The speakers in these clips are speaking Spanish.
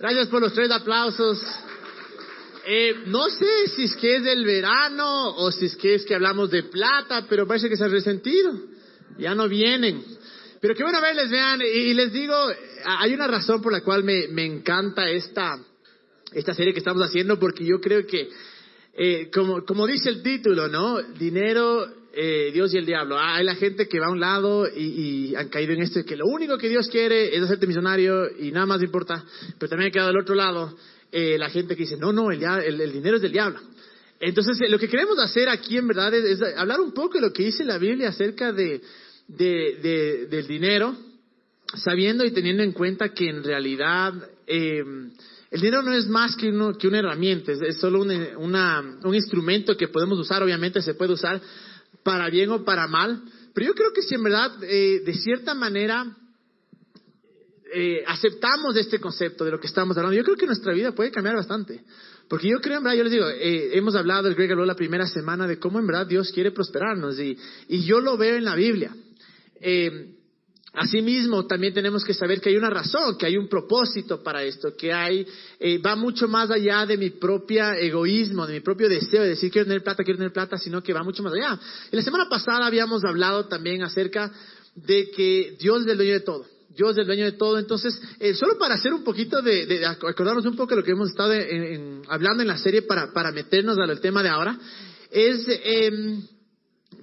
Gracias por los tres aplausos. Eh, no sé si es que es del verano o si es que es que hablamos de plata, pero parece que se ha resentido. Ya no vienen. Pero qué bueno verles, vean. Y, les digo, hay una razón por la cual me, me encanta esta, esta serie que estamos haciendo, porque yo creo que, eh, como, como dice el título, ¿no? Dinero eh, Dios y el diablo. Ah, hay la gente que va a un lado y, han caído en esto de que lo único que Dios quiere es hacerte misionario y nada más importa. Pero también ha quedado del otro lado eh, la gente que dice, no, no, el, el, dinero es del diablo. Entonces, eh, lo que queremos hacer aquí en verdad es, hablar un poco de lo que dice la Biblia acerca de, del dinero, sabiendo y teniendo en cuenta que en realidad el dinero no es más que, uno, que una herramienta, es, solo un instrumento que podemos usar, obviamente se puede usar para bien o para mal. Pero yo creo que si en verdad, eh, de cierta manera, eh, aceptamos este concepto de lo que estamos hablando, yo creo que nuestra vida puede cambiar bastante. Porque yo creo, en verdad, yo les digo, eh, hemos hablado, el Greg habló la primera semana de cómo en verdad Dios quiere prosperarnos y, y yo lo veo en la Biblia. Eh, Asimismo, también tenemos que saber que hay una razón, que hay un propósito para esto, que hay, eh, va mucho más allá de mi propio egoísmo, de mi propio deseo de decir quiero tener plata, quiero tener plata, sino que va mucho más allá. Y la semana pasada habíamos hablado también acerca de que Dios es el dueño de todo. Dios es el dueño de todo. Entonces, eh, solo para hacer un poquito de, de, acordarnos un poco de lo que hemos estado hablando en la serie para, para meternos al tema de ahora, es, eh,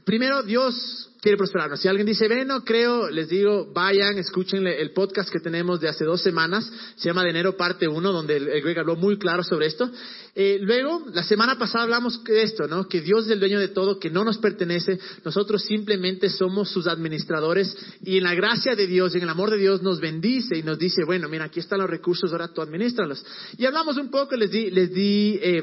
primero, Dios quiere prosperarnos. Si alguien dice, ven, no creo, les digo, vayan, escuchen el podcast que tenemos de hace dos semanas, se llama de enero parte 1, donde el, Greg habló muy claro sobre esto. Eh, luego, la semana pasada hablamos de esto, ¿no? Que Dios es el dueño de todo, que no nos pertenece, nosotros simplemente somos sus administradores y en la gracia de Dios, en el amor de Dios nos bendice y nos dice, bueno, mira, aquí están los recursos, ahora tú administralos. Y hablamos un poco, les di, les di eh,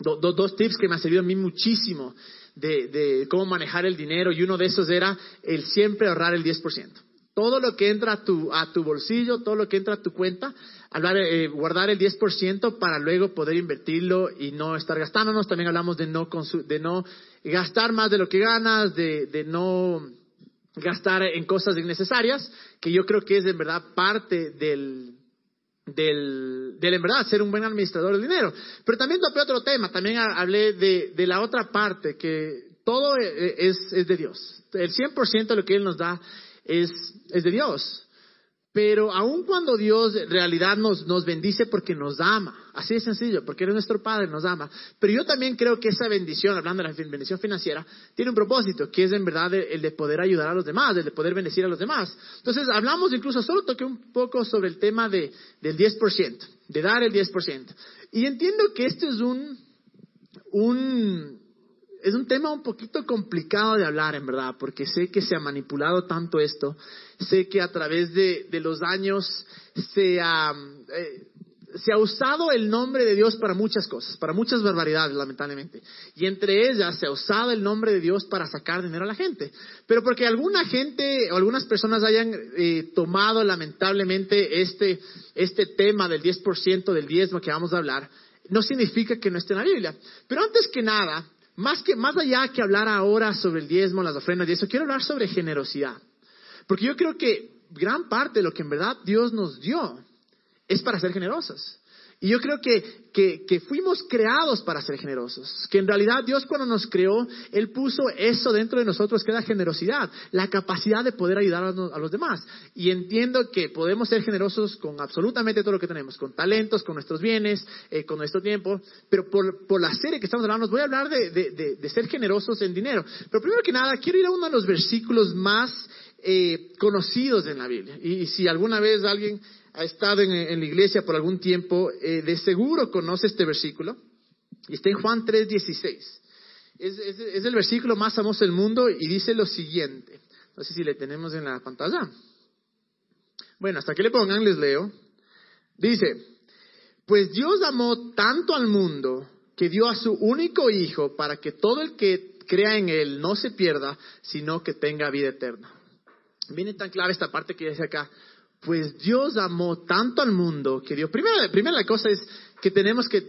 dos tips que me han servido a mí muchísimo de, cómo manejar el dinero y uno de esos era el siempre ahorrar el 10%. Todo lo que entra a tu, a tu bolsillo, todo lo que entra a tu cuenta, hablar, eh, guardar el 10% para luego poder invertirlo y no estar gastándonos. También hablamos de no, de no gastar más de lo que ganas, de, de no gastar en cosas innecesarias, que yo creo que es en verdad parte del, del, del en verdad ser un buen administrador del dinero. Pero también topé otro tema, también hablé de, de la otra parte, que todo e, e, es, es de Dios. El 100% de lo que Él nos da es, es de Dios. Pero aun cuando Dios en realidad nos, nos bendice porque nos ama, así de sencillo, porque eres nuestro Padre, nos ama. Pero yo también creo que esa bendición, hablando de la bendición financiera, tiene un propósito, que es en verdad el, de poder ayudar a los demás, el de poder bendecir a los demás. Entonces hablamos incluso, solo toqué un poco sobre el tema de, del 10%, de dar el 10%. Y entiendo que esto es un, un, es un tema un poquito complicado de hablar, en verdad, porque sé que se ha manipulado tanto esto, sé que a través de, los años se ha, eh, se ha usado el nombre de Dios para muchas cosas, para muchas barbaridades, lamentablemente. Y entre ellas se ha usado el nombre de Dios para sacar dinero a la gente. Pero porque alguna gente o algunas personas hayan eh, tomado lamentablemente este, este tema del 10% del diezmo que vamos a hablar, no significa que no esté en la Biblia. Pero antes que nada, más, que, más allá que hablar ahora sobre el diezmo, las ofrendas y eso, quiero hablar sobre generosidad. Porque yo creo que gran parte de lo que en verdad Dios nos dio es para ser generosos. Y yo creo que, que, fuimos creados para ser generosos, que en realidad Dios cuando nos creó, Él puso eso dentro de nosotros que era generosidad, la capacidad de poder ayudar a, los demás. Y entiendo que podemos ser generosos con absolutamente todo lo que tenemos, con talentos, con nuestros bienes, eh, con nuestro tiempo, pero por, por, la serie que estamos hablando, voy a hablar de, de, ser generosos en dinero. Pero primero que nada, quiero ir a uno de los versículos más eh, conocidos en la Biblia. Y si alguna vez alguien ha estado en, la iglesia por algún tiempo, eh, de seguro conoce este versículo. Y está en Juan 3:16. Es, es, el versículo más famoso del mundo y dice lo siguiente. No sé si le tenemos en la pantalla. Bueno, hasta que le pongan, les leo. Dice, pues Dios amó tanto al mundo que dio a su único Hijo para que todo el que crea en Él no se pierda, sino que tenga vida eterna. Viene tan clara esta parte que dice acá, pues Dios amó tanto al mundo que dio. Primero, primero la cosa es que tenemos que,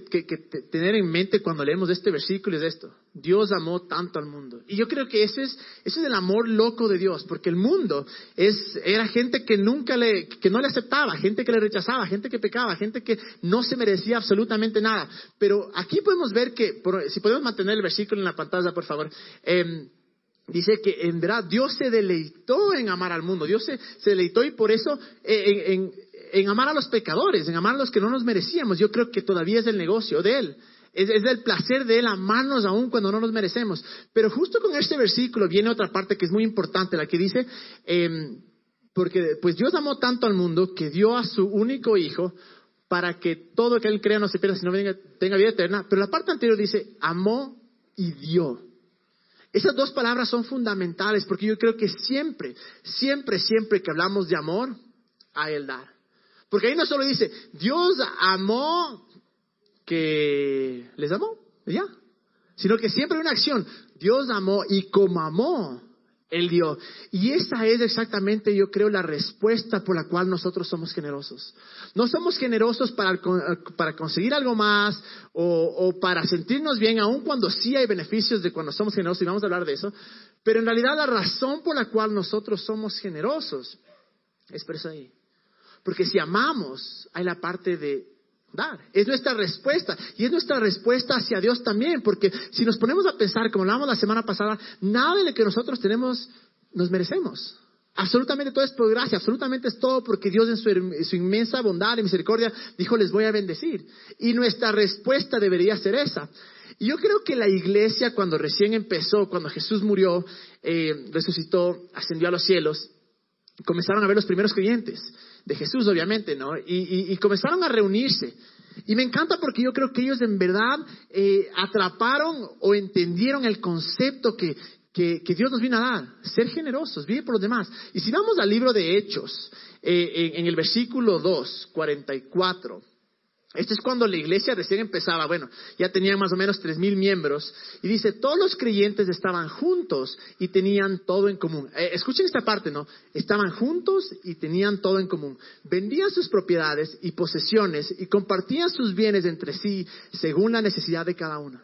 tener en mente cuando leemos este versículo es esto. Dios amó tanto al mundo. Y yo creo que ese es, ese es el amor loco de Dios, porque el mundo es, era gente que nunca le, que no le aceptaba, gente que le rechazaba, gente que pecaba, gente que no se merecía absolutamente nada. Pero aquí podemos ver que, si podemos mantener el versículo en la pantalla, por favor. Eh, dice que en verdad Dios se deleitó en amar al mundo, Dios se, deleitó y por eso eh, en, amar a los pecadores, en amar a los que no nos merecíamos, yo creo que todavía es el negocio de Él. Es, es el placer de Él amarnos aún cuando no nos merecemos. Pero justo con este versículo viene otra parte que es muy importante, la que dice, em, porque pues Dios amó tanto al mundo que dio a su único hijo para que todo que Él crea no se pierda, sino tenga, tenga vida eterna. Pero la parte anterior dice, amó y dio. Esas dos palabras son fundamentales porque yo creo que siempre, siempre, siempre que hablamos de amor, hay el dar. Porque ahí no solo dice, Dios amó que les amó, ya. Sino que siempre hay una acción. Dios amó y como amó, él dio. Y esa es exactamente, yo creo, la respuesta por la cual nosotros somos generosos. No somos generosos para, para conseguir algo más o, o, para sentirnos bien, aun cuando sí hay beneficios de cuando somos generosos, y vamos a hablar de eso. Pero en realidad la razón por la cual nosotros somos generosos es por eso ahí. Porque si amamos, hay la parte de dar. Es nuestra respuesta. Y es nuestra respuesta hacia Dios también. Porque si nos ponemos a pensar, como hablábamos la semana pasada, nada de lo que nosotros tenemos nos merecemos. Absolutamente todo es por gracia, absolutamente es todo porque Dios en su, inmensa bondad y misericordia dijo les voy a bendecir. Y nuestra respuesta debería ser esa. Y yo creo que la iglesia cuando recién empezó, cuando Jesús murió, eh, resucitó, ascendió a los cielos, comenzaron a ver los primeros creyentes de Jesús, obviamente, ¿no? Y, comenzaron a reunirse. Y me encanta porque yo creo que ellos en verdad eh, atraparon o entendieron el concepto que, que, Dios nos vino a dar, ser generosos, vivir por los demás. Y si vamos al libro de Hechos, eh, en, en, el versículo 2, 44, esto es cuando la iglesia recién empezaba, bueno, ya tenían más o menos tres mil miembros, y dice, todos los creyentes estaban juntos y tenían todo en común. Eh, escuchen esta parte, ¿no? Estaban juntos y tenían todo en común. Vendían sus propiedades y posesiones y compartían sus bienes entre sí según la necesidad de cada uno.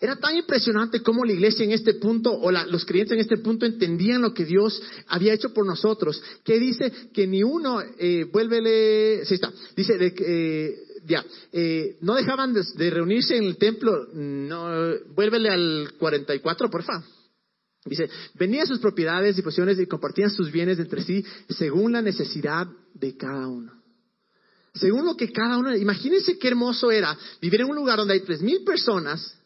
Era tan impresionante cómo la iglesia en este punto, o los creyentes en este punto, entendían lo que Dios había hecho por nosotros. Que dice que ni uno, eh, vuélvele, sí está, dice de, eh, ya, eh, no dejaban de, reunirse en el templo, no, vuélvele al 44, porfa. Dice, venían sus propiedades y posesiones y compartían sus bienes entre sí según la necesidad de cada uno. Según lo que cada uno, imagínense qué hermoso era vivir en un lugar donde hay tres mil personas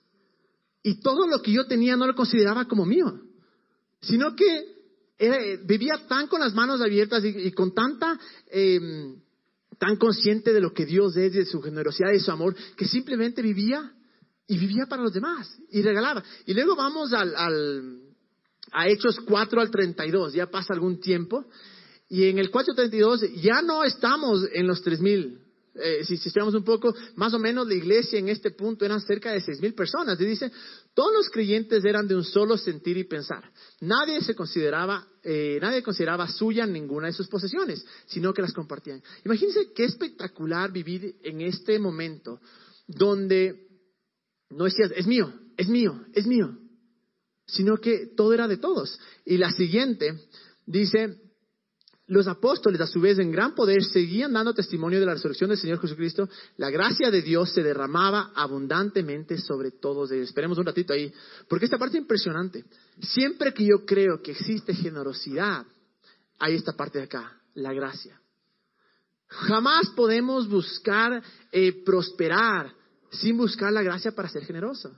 y todo lo que yo tenía no lo consideraba como mío, sino que vivía tan con las manos abiertas y, con tanta eh, tan consciente de lo que Dios es, de su generosidad y su amor, que simplemente vivía y vivía para los demás y regalaba. Y luego vamos al, al, a Hechos 4 al 32, ya pasa algún tiempo, y en el 4.32 ya no estamos en los 3.000 eh, si, si un poco, más o menos la iglesia en este punto eran cerca de seis mil personas. Y dice, todos los creyentes eran de un solo sentir y pensar. Nadie se consideraba, eh, nadie consideraba suya ninguna de sus posesiones, sino que las compartían. Imagínense qué espectacular vivir en este momento donde no decías, es mío, es mío, es mío, sino que todo era de todos. Y la siguiente dice, los apóstoles, a su vez, en gran poder, seguían dando testimonio de la resurrección del Señor Jesucristo. La gracia de Dios se derramaba abundantemente sobre todos ellos. Esperemos un ratito ahí, porque esta parte es impresionante. Siempre que yo creo que existe generosidad, hay esta parte de acá, la gracia. Jamás podemos buscar eh, prosperar sin buscar la gracia para ser generoso.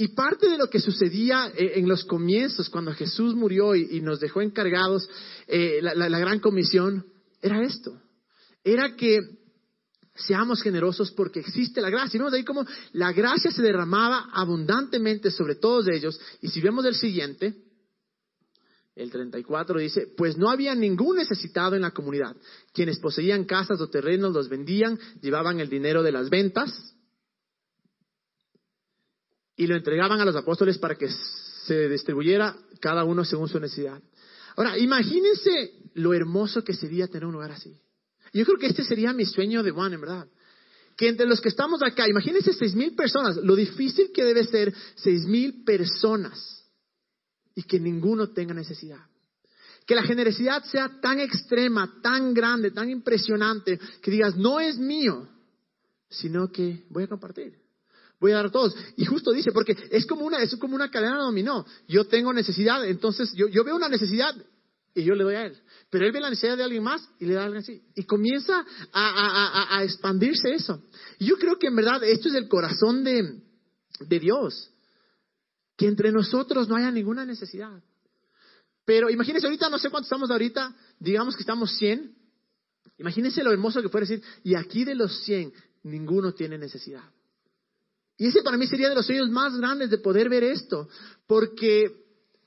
Y parte de lo que sucedía eh, en los comienzos, cuando Jesús murió y, nos dejó encargados eh, la, gran comisión, era esto. Era que seamos generosos porque existe la gracia. Y vemos ahí como la gracia se derramaba abundantemente sobre todos ellos. Y si vemos el siguiente, el 34 dice, pues no había ningún necesitado en la comunidad. Quienes poseían casas o terrenos los vendían, llevaban el dinero de las ventas y lo entregaban a los apóstoles para que se distribuyera cada uno según su necesidad. Ahora, imagínense lo hermoso que sería tener un lugar así. Yo creo que este sería mi sueño de Juan, en verdad. Que entre los que estamos acá, imagínense seis mil personas, lo difícil que debe ser seis mil personas y que ninguno tenga necesidad. Que la generosidad sea tan extrema, tan grande, tan impresionante, que digas, no es mío, sino que voy a compartir. Voy a dar a todos. Y justo dice, porque es como una, es como una cadena dominó. Yo tengo necesidad, entonces yo, yo veo una necesidad y yo le doy a él. Pero él ve la necesidad de alguien más y le da a alguien así. Y comienza a, a, expandirse eso. Y yo creo que en verdad esto es el corazón de, de Dios. Que entre nosotros no haya ninguna necesidad. Pero imagínense ahorita, no sé cuánto estamos ahorita, digamos que estamos 100. Imagínense lo hermoso que puede decir, y aquí de los 100, ninguno tiene necesidad. Y ese para mí sería de los sueños más grandes de poder ver esto, porque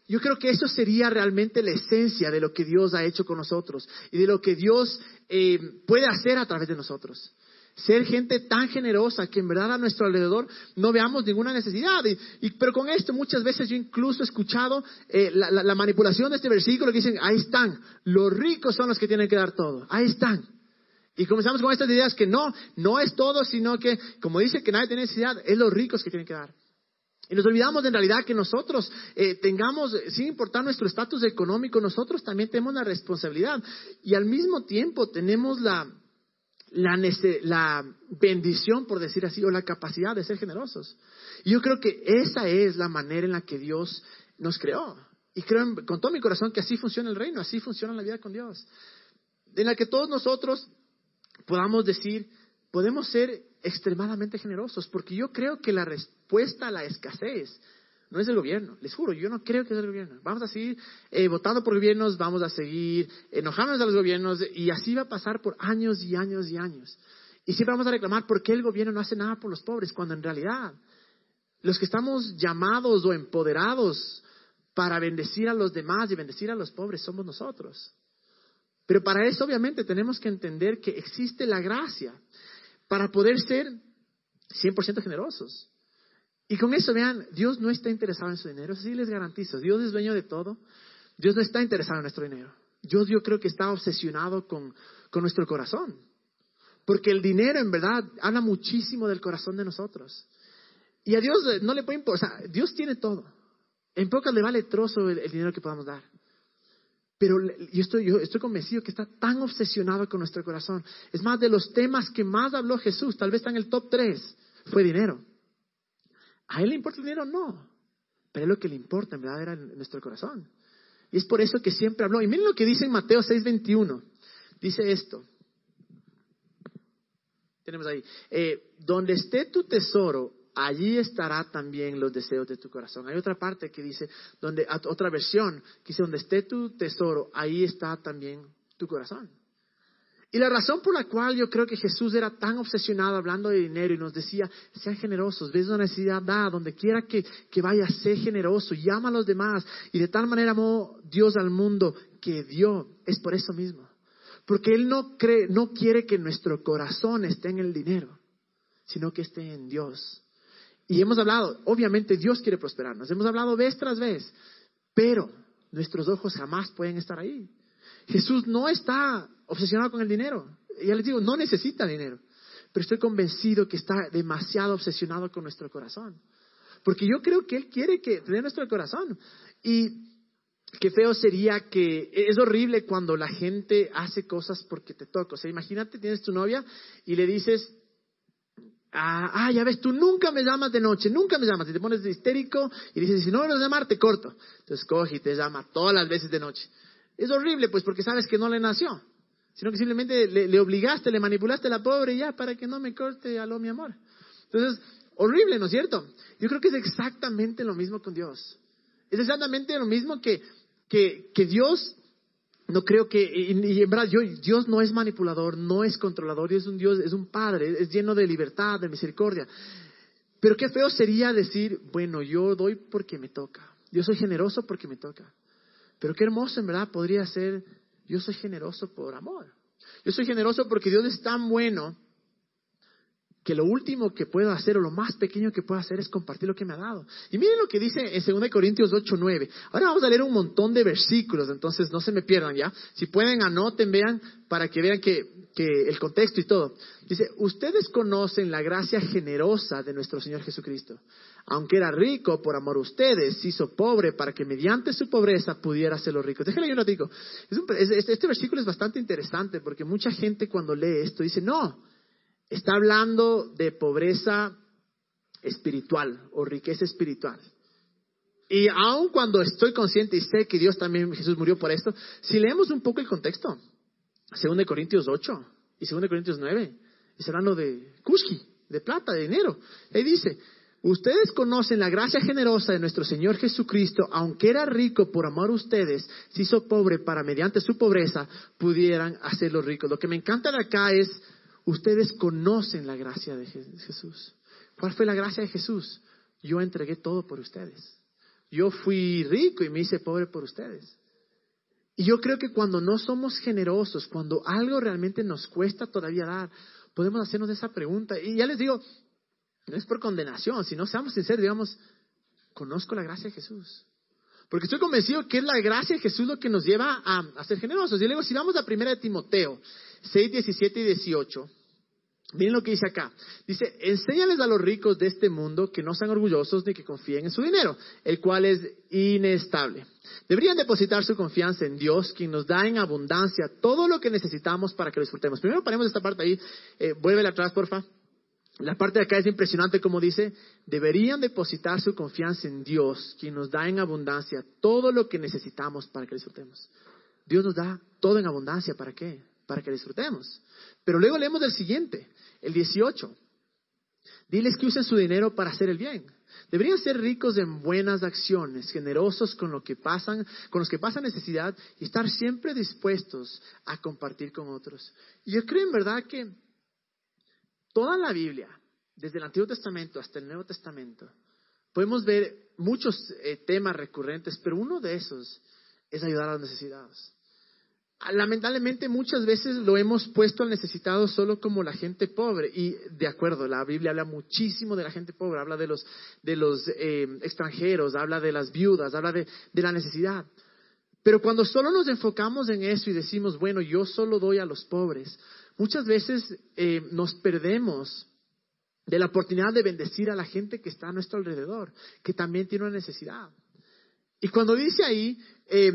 yo creo que eso sería realmente la esencia de lo que Dios ha hecho con nosotros y de lo que Dios eh, puede hacer a través de nosotros. Ser gente tan generosa que en verdad a nuestro alrededor no veamos ninguna necesidad. Y, pero con esto muchas veces yo incluso he escuchado eh, la, manipulación de este versículo que dicen, ahí están, los ricos son los que tienen que dar todo, ahí están. Y comenzamos con estas ideas que no, no es todo, sino que, como dice que nadie tiene necesidad, es los ricos que tienen que dar. Y nos olvidamos en realidad que nosotros eh, tengamos, sin importar nuestro estatus económico, nosotros también tenemos la responsabilidad. Y al mismo tiempo tenemos la, la, la bendición, por decir así, o la capacidad de ser generosos. Y yo creo que esa es la manera en la que Dios nos creó. Y creo con todo mi corazón que así funciona el reino, así funciona la vida con Dios. En la que todos nosotros podamos decir, podemos ser extremadamente generosos, porque yo creo que la respuesta a la escasez no es el gobierno, les juro, yo no creo que es el gobierno. Vamos a seguir eh, votando por gobiernos, vamos a seguir enojándonos a los gobiernos y así va a pasar por años y años y años. Y siempre vamos a reclamar por qué el gobierno no hace nada por los pobres, cuando en realidad los que estamos llamados o empoderados para bendecir a los demás y bendecir a los pobres somos nosotros. Pero para eso obviamente tenemos que entender que existe la gracia para poder ser 100% generosos. Y con eso, vean, Dios no está interesado en su dinero, así les garantizo. Dios es dueño de todo. Dios no está interesado en nuestro dinero. Dios yo creo que está obsesionado con, con nuestro corazón. Porque el dinero en verdad habla muchísimo del corazón de nosotros. Y a Dios no le puede importar, Dios tiene todo. En pocas le vale trozo el, dinero que podamos dar. Pero yo estoy, yo estoy convencido que está tan obsesionado con nuestro corazón. Es más, de los temas que más habló Jesús, tal vez está en el top 3, fue dinero. ¿A él le importa el dinero? No. Pero es lo que le importa, en verdad, era nuestro corazón. Y es por eso que siempre habló. Y miren lo que dice en Mateo 6:21. Dice esto. Tenemos ahí. Eh, donde esté tu tesoro, allí estará también los deseos de tu corazón. Hay otra parte que dice, donde, otra versión, que dice, donde esté tu tesoro, ahí está también tu corazón. Y la razón por la cual yo creo que Jesús era tan obsesionado hablando de dinero y nos decía, sean generosos, ves una necesidad, da, donde quiera que, que vaya, sé generoso, llama a los demás. Y de tal manera amó Dios al mundo que dio, es por eso mismo. Porque Él no cree, no quiere que nuestro corazón esté en el dinero, sino que esté en Dios. Y hemos hablado, obviamente Dios quiere prosperarnos, hemos hablado vez tras vez, pero nuestros ojos jamás pueden estar ahí. Jesús no está obsesionado con el dinero. Ya les digo, no necesita dinero. Pero estoy convencido que está demasiado obsesionado con nuestro corazón. Porque yo creo que Él quiere que tener nuestro corazón. Y qué feo sería que es horrible cuando la gente hace cosas porque te toca. O sea, imagínate, tienes tu novia y le dices, ah, ah, ya ves, tú nunca me llamas de noche, nunca me llamas. Y te pones histérico y dices, si no me vas a llamar, te corto. Entonces coge y te llama todas las veces de noche. Es horrible, pues, porque sabes que no le nació, sino que simplemente le, obligaste, le manipulaste a la pobre ya para que no me corte a lo mi amor. Entonces, horrible, ¿no es cierto? Yo creo que es exactamente lo mismo con Dios. Es exactamente lo mismo que, que, que Dios, no creo que, y, en verdad, Dios no es manipulador, no es controlador, Dios es un Dios, es un Padre, es lleno de libertad, de misericordia. Pero qué feo sería decir, bueno, yo doy porque me toca, yo soy generoso porque me toca. Pero qué hermoso en verdad podría ser, yo soy generoso por amor. Yo soy generoso porque Dios es tan bueno que lo último que puedo hacer o lo más pequeño que puedo hacer es compartir lo que me ha dado. Y miren lo que dice en 2 Corintios 8, 9. Ahora vamos a leer un montón de versículos, entonces no se me pierdan ya. Si pueden, anoten, vean, para que vean que, que el contexto y todo. Dice, ustedes conocen la gracia generosa de nuestro Señor Jesucristo. Aunque era rico, por amor a ustedes, se hizo pobre para que mediante su pobreza pudiera hacerlo rico. Déjenme yo lo digo. este, versículo es bastante interesante porque mucha gente cuando lee esto dice, no, Está hablando de pobreza espiritual o riqueza espiritual. Y aun cuando estoy consciente y sé que Dios también, Jesús murió por esto, si leemos un poco el contexto, 2 Corintios 8 y 2 Corintios 9, está hablando de kushki, de plata, de dinero. Ahí dice, ustedes conocen la gracia generosa de nuestro Señor Jesucristo, aunque era rico por amor a ustedes, se hizo pobre para mediante su pobreza pudieran hacerlo rico. Lo que me encanta de acá es Ustedes conocen la gracia de Jesús. ¿Cuál fue la gracia de Jesús? Yo entregué todo por ustedes. Yo fui rico y me hice pobre por ustedes. Y yo creo que cuando no somos generosos, cuando algo realmente nos cuesta todavía dar, podemos hacernos esa pregunta. Y ya les digo, no es por condenación, sino seamos sinceros, digamos, conozco la gracia de Jesús. Porque estoy convencido que es la gracia de Jesús lo que nos lleva a, ser generosos. Y luego, si vamos a primera de Timoteo 6, 17 y 18, miren lo que dice acá. Dice, enséñales a los ricos de este mundo que no sean orgullosos ni que confíen en su dinero, el cual es inestable. Deberían depositar su confianza en Dios, quien nos da en abundancia todo lo que necesitamos para que lo disfrutemos. Primero paremos esta parte ahí. Eh, atrás, porfa. La parte de acá es impresionante como dice, deberían depositar su confianza en Dios, quien nos da en abundancia todo lo que necesitamos para que disfrutemos. Dios nos da todo en abundancia, ¿para qué? Para que disfrutemos. Pero luego leemos el siguiente, el 18. Diles que usen su dinero para hacer el bien. Deberían ser ricos en buenas acciones, generosos con lo que pasan, con los que pasan necesidad y estar siempre dispuestos a compartir con otros. Y yo creo en verdad que Toda la Biblia, desde el Antiguo Testamento hasta el Nuevo Testamento, podemos ver muchos eh, temas recurrentes, pero uno de esos es ayudar a los necesitados. Lamentablemente muchas veces lo hemos puesto al necesitado solo como la gente pobre. Y de acuerdo, la Biblia habla muchísimo de la gente pobre, habla de los, de los eh, extranjeros, habla de las viudas, habla de, de la necesidad. Pero cuando solo nos enfocamos en eso y decimos, bueno, yo solo doy a los pobres, muchas veces eh, nos perdemos de la oportunidad de bendecir a la gente que está a nuestro alrededor, que también tiene una necesidad. Y cuando dice ahí, eh,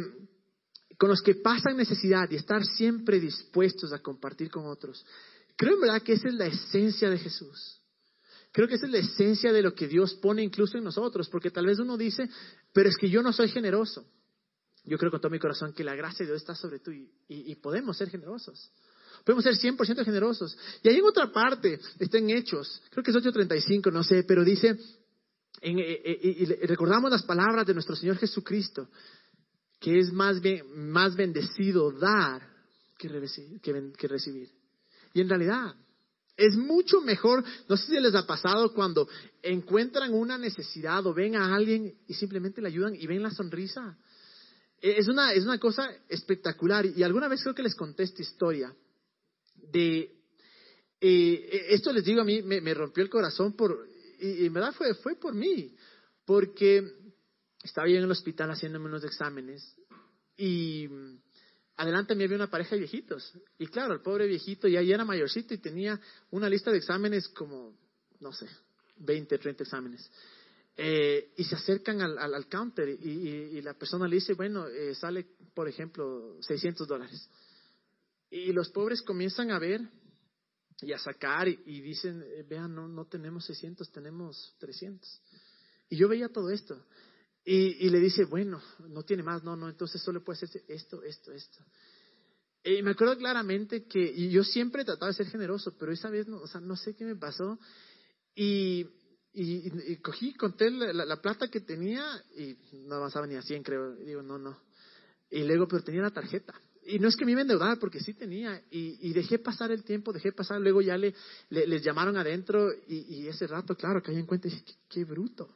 con los que pasan necesidad y estar siempre dispuestos a compartir con otros, creo en verdad que esa es la esencia de Jesús. Creo que esa es la esencia de lo que Dios pone incluso en nosotros, porque tal vez uno dice, pero es que yo no soy generoso. Yo creo con todo mi corazón que la gracia de Dios está sobre tú y podemos ser generosos. Podemos ser 100% generosos. Y ahí en otra parte, está en Hechos, creo que es 8.35, no sé, pero dice, en, eh, eh, y, recordamos las palabras de nuestro Señor Jesucristo, que es más, más bendecido dar que, que recibir. Y en realidad, es mucho mejor, no sé si les ha pasado cuando encuentran una necesidad o ven a alguien y simplemente le ayudan y ven la sonrisa. Es una, es una cosa espectacular y alguna vez creo que les conté esta historia de, eh, esto les digo a mí, me, rompió el corazón por, y, en verdad fue, fue por mí, porque estaba yo en el hospital haciéndome unos exámenes y adelante me había una pareja de viejitos. Y claro, el pobre viejito ya, era mayorcito y tenía una lista de exámenes como, no sé, 20, 30 exámenes. Eh, y se acercan al, al, counter y, la persona le dice, bueno, eh, sale, por ejemplo, 600 dólares. Y los pobres comienzan a ver y a sacar y, dicen, eh, vean, no, no tenemos 600, tenemos 300. Y yo veía todo esto. Y, le dice, bueno, no tiene más, no, no, entonces solo puede hacerse esto, esto, esto. Y me acuerdo claramente que y yo siempre trataba de ser generoso, pero esa vez no, o sea, no sé qué me pasó. Y, y, cogí, conté la, la, plata que tenía y no avanzaba ni a 100, creo. Y digo, no, no. Y luego, pero tenía la tarjeta y no es que me iba a endeudar, porque sí tenía, y, dejé pasar el tiempo, dejé pasar, luego ya le, les llamaron adentro, y, ese rato, claro, caí en cuenta y dije, qué, bruto.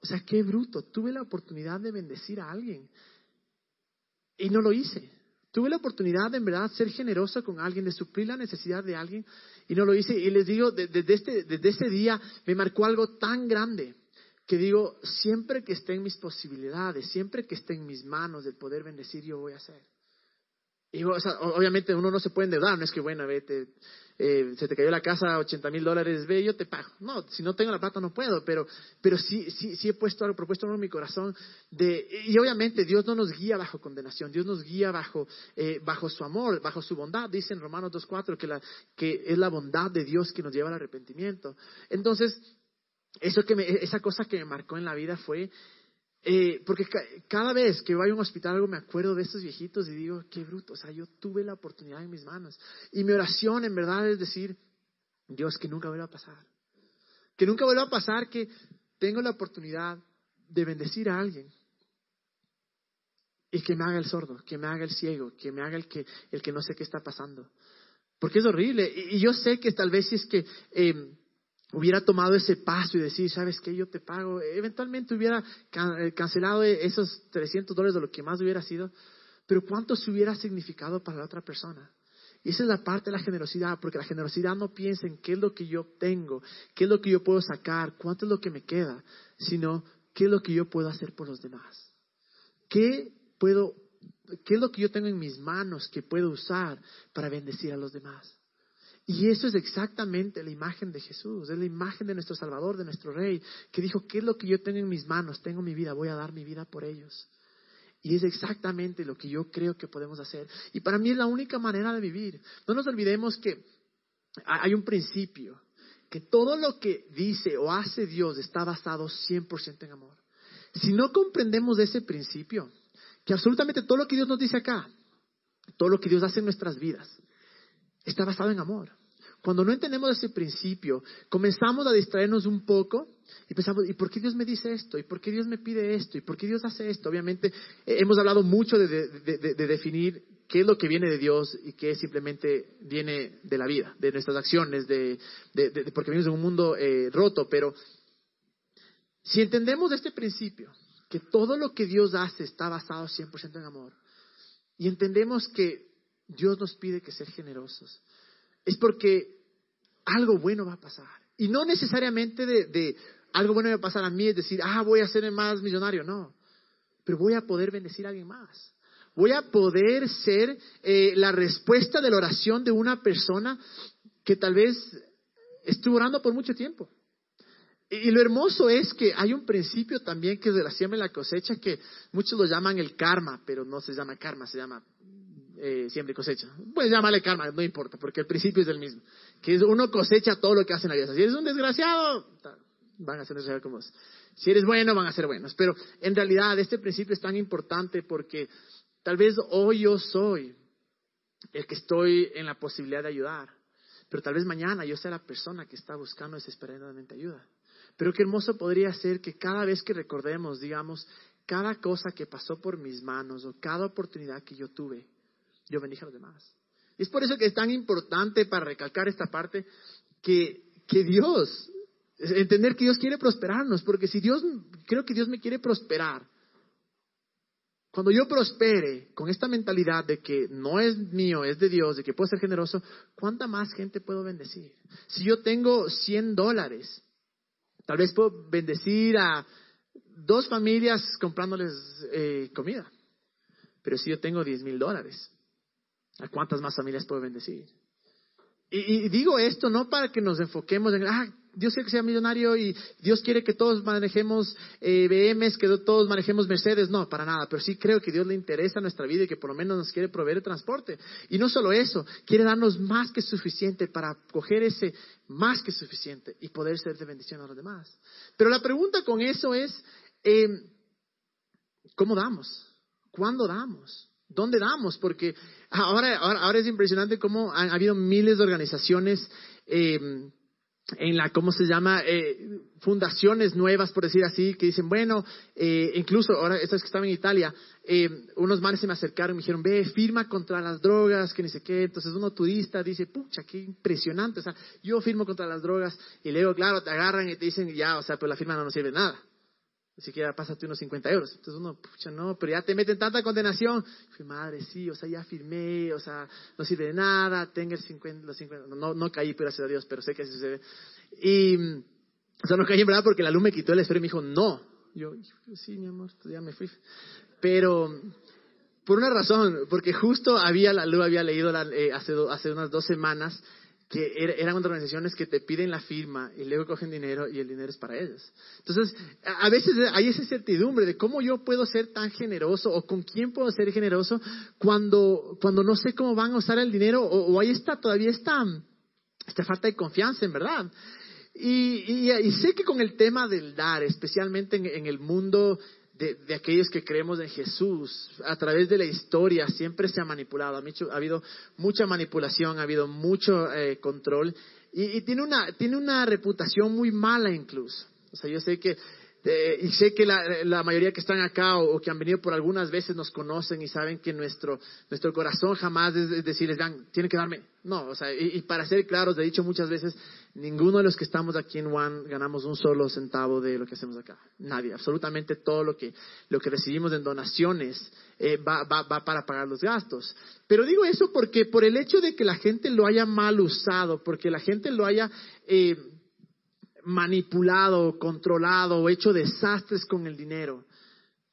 O sea, qué bruto. Tuve la oportunidad de bendecir a alguien. Y no lo hice. Tuve la oportunidad de en verdad ser generoso con alguien, de suplir la necesidad de alguien y no lo hice. Y les digo, desde, este, desde ese día me marcó algo tan grande que digo, siempre que esté en mis posibilidades, siempre que esté en mis manos el poder bendecir, yo voy a hacer. Y obviamente uno no se puede endeudar, no es que, bueno, vete, eh, se te cayó la casa, 80 mil dólares, ve, yo te pago. No, si no tengo la plata no puedo, pero, pero sí, sí, sí he puesto algo, propuesto algo en mi corazón de, y obviamente Dios no nos guía bajo condenación, Dios nos guía bajo, eh, bajo su amor, bajo su bondad, dice en Romanos 2.4 que, la, que es la bondad de Dios que nos lleva al arrepentimiento. Entonces, eso que me, esa cosa que me marcó en la vida fue eh, porque cada vez que voy a un hospital algo me acuerdo de estos viejitos y digo, qué bruto, o sea, yo tuve la oportunidad en mis manos. Y mi oración en verdad es decir, Dios, que nunca vuelva a pasar. Que nunca vuelva a pasar que tengo la oportunidad de bendecir a alguien y que me haga el sordo, que me haga el ciego, que me haga el que, el que no sé qué está pasando. Porque es horrible. Y, yo sé que tal vez si es que... Eh, hubiera tomado ese paso y decir, ¿sabes qué? Yo te pago. Eventualmente hubiera eh, cancelado esos 300 dólares de lo que más hubiera sido. Pero ¿cuánto se hubiera significado para la otra persona? Y esa es la parte de la generosidad, porque la generosidad no piensa en qué es lo que yo tengo, qué es lo que yo puedo sacar, cuánto es lo que me queda, sino qué es lo que yo puedo hacer por los demás. ¿Qué puedo, qué es lo que yo tengo en mis manos que puedo usar para bendecir a los demás? Y eso es exactamente la imagen de Jesús, es la imagen de nuestro Salvador, de nuestro Rey, que dijo, ¿qué es lo que yo tengo en mis manos? Tengo mi vida, voy a dar mi vida por ellos. Y es exactamente lo que yo creo que podemos hacer. Y para mí es la única manera de vivir. No nos olvidemos que hay un principio, que todo lo que dice o hace Dios está basado 100% en amor. Si no comprendemos ese principio, que absolutamente todo lo que Dios nos dice acá, todo lo que Dios hace en nuestras vidas, está basado en amor. Cuando no entendemos ese principio, comenzamos a distraernos un poco y pensamos, ¿y por qué Dios me dice esto? ¿Y por qué Dios me pide esto? ¿Y por qué Dios hace esto? Obviamente eh, hemos hablado mucho de, definir qué es lo que viene de Dios y qué simplemente viene de la vida, de nuestras acciones, de, porque vivimos en un mundo eh, roto. Pero si entendemos este principio, que todo lo que Dios hace está basado 100% en amor, y entendemos que Dios nos pide que ser generosos, es porque algo bueno va a pasar. Y no necesariamente de, algo bueno va a pasar a mí, es decir, ah, voy a ser más millonario, no. Pero voy a poder bendecir a alguien más. Voy a poder ser eh, la respuesta de la oración de una persona que tal vez estuvo orando por mucho tiempo. Y, lo hermoso es que hay un principio también que es de la siembra y la cosecha que muchos lo llaman el karma, pero no se llama karma, se llama eh, siempre cosecha. Puedes llamarle karma, no importa, porque el principio es el mismo. Que uno cosecha todo lo que hace en la vida. Si eres un desgraciado, van a ser desgraciados como es. Si eres bueno, van a ser buenos. Pero en realidad este principio es tan importante porque tal vez hoy yo soy el que estoy en la posibilidad de ayudar. Pero tal vez mañana yo sea la persona que está buscando desesperadamente ayuda. Pero qué hermoso podría ser que cada vez que recordemos, digamos, cada cosa que pasó por mis manos o cada oportunidad que yo tuve, yo bendiga a los demás. Es por eso que es tan importante para recalcar esta parte que, que Dios, entender que Dios quiere prosperarnos, porque si Dios, creo que Dios me quiere prosperar. Cuando yo prospere con esta mentalidad de que no es mío, es de Dios, de que puedo ser generoso, ¿cuánta más gente puedo bendecir? Si yo tengo 100 dólares, tal vez puedo bendecir a dos familias comprándoles eh, comida. Pero si yo tengo 10 mil dólares, ¿A cuántas más familias puedo bendecir? Y, digo esto no para que nos enfoquemos en, ah, Dios quiere que sea millonario y Dios quiere que todos manejemos eh, BMs, que todos manejemos Mercedes. No, para nada. Pero sí creo que Dios le interesa nuestra vida y que por lo menos nos quiere proveer de transporte. Y no solo eso, quiere darnos más que suficiente para coger ese más que suficiente y poder ser de bendición a los demás. Pero la pregunta con eso es, eh, ¿cómo damos? ¿Cuándo damos? ¿Dónde damos? Porque ahora, ahora, es impresionante cómo han habido miles de organizaciones em, en la, ¿cómo se llama? Eh, fundaciones nuevas, por decir así, que dicen, bueno, eh, incluso ahora, estas que estaban en Italia, em, unos manes se me acercaron y me dijeron, ve, firma contra las drogas, que ni sé qué. Entonces uno turista dice, pucha, qué impresionante. O sea, yo firmo contra las drogas y luego, claro, te agarran y te dicen, ya, o sea, pues la firma no nos sirve nada. Ni siquiera pásate unos 50 euros. Entonces uno, pucha, no, pero ya te meten tanta condenación. Fui, madre, sí, o sea, ya firmé, o sea, no sirve de nada, tenga el 50, los 50. No, no caí, gracias a Dios, pero sé que así sucede. Y, o sea, no caí en verdad porque la luz me quitó el esfero y me dijo, no. Yo, sí, mi amor, pues ya me fui. Pero, por una razón, porque justo había, la luz había leído eh, hace, hace unas dos semanas que er, eran organizaciones que te piden la firma y luego cogen dinero y el dinero es para ellos. Entonces, a veces hay esa incertidumbre de cómo yo puedo ser tan generoso o con quién puedo ser generoso cuando, cuando no sé cómo van a usar el dinero o, ahí está todavía esta, esta falta de confianza, en verdad. Y, y, sé que con el tema del dar, especialmente en el mundo de, aquellos que creemos en Jesús a través de la historia siempre se ha manipulado. Ha, habido mucha manipulación, ha habido mucho eh, control y, tiene, una, tiene una reputación muy mala incluso. O sea, yo sé que eh, y sé que la, mayoría que están acá o, que han venido por algunas veces nos conocen y saben que nuestro, nuestro corazón jamás es, decirles, dan, tienen que darme. No, o sea, y, para ser claros, he dicho muchas veces, ninguno de los que estamos aquí en One ganamos un solo centavo de lo que hacemos acá. Nadie. Absolutamente todo lo que, lo que recibimos en donaciones eh, va, va, va, para pagar los gastos. Pero digo eso porque por el hecho de que la gente lo haya mal usado, porque la gente lo haya... Eh, manipulado, controlado hecho desastres con el dinero,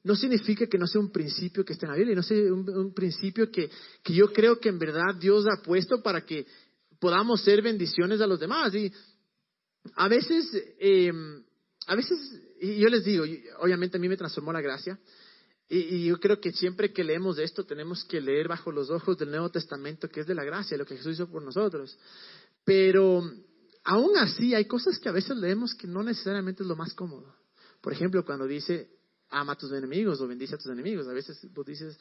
no significa que no sea un principio que esté en la Biblia, no sea un, principio que, que, yo creo que en verdad Dios ha puesto para que podamos ser bendiciones a los demás. Y a veces, eh, a veces, yo les digo, obviamente a mí me transformó la gracia, y, y, yo creo que siempre que leemos esto tenemos que leer bajo los ojos del Nuevo Testamento, que es de la gracia, lo que Jesús hizo por nosotros. Pero aún así hay cosas que a veces leemos que no necesariamente es lo más cómodo. Por ejemplo, cuando dice, ama a tus enemigos o bendice a tus enemigos, a veces vos dices,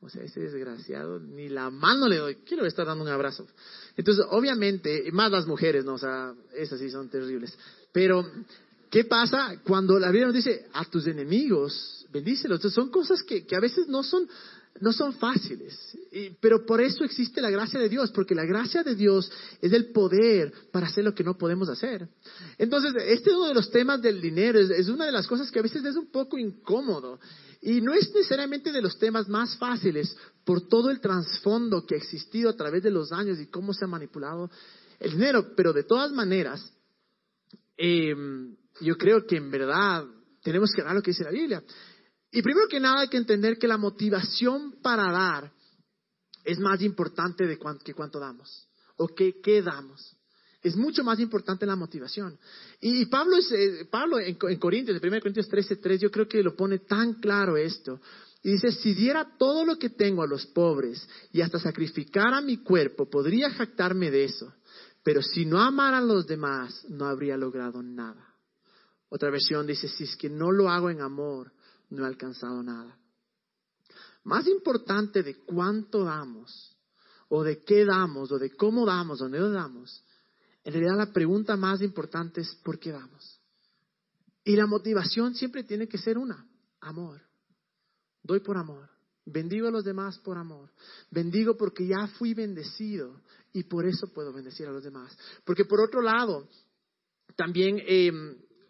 o sea, ese desgraciado, ni la mano le doy, quiero estar dando un abrazo. Entonces, obviamente, más las mujeres, ¿no? O sea, esas sí son terribles. Pero, ¿qué pasa cuando la Biblia nos dice, a tus enemigos, bendícelos? Entonces, son cosas que, que a veces no son no son fáciles, pero por eso existe la gracia de Dios, porque la gracia de Dios es el poder para hacer lo que no podemos hacer. Entonces, este es uno de los temas del dinero, es, una de las cosas que a veces es un poco incómodo y no es necesariamente de los temas más fáciles por todo el trasfondo que ha existido a través de los años y cómo se ha manipulado el dinero, pero de todas maneras, em, yo creo que en verdad tenemos que hablar lo que dice la Biblia. Y primero que nada hay que entender que la motivación para dar es más importante de que cuánto damos o que qué damos. Es mucho más importante la motivación. Y, Pablo, es, eh, Pablo en, Corintios, en 1 Corintios 13, 3, yo creo que lo pone tan claro esto. Y dice, si diera todo lo que tengo a los pobres y hasta sacrificara mi cuerpo, podría jactarme de eso. Pero si no amara a los demás, no habría logrado nada. Otra versión dice, si es que no lo hago en amor, no he alcanzado nada. Más importante de cuánto damos, o de qué damos, o de cómo damos, o de dónde damos, en realidad la pregunta más importante es ¿por qué damos? Y la motivación siempre tiene que ser una, amor. Doy por amor. Bendigo a los demás por amor. Bendigo porque ya fui bendecido y por eso puedo bendecir a los demás. Porque por otro lado, también eh,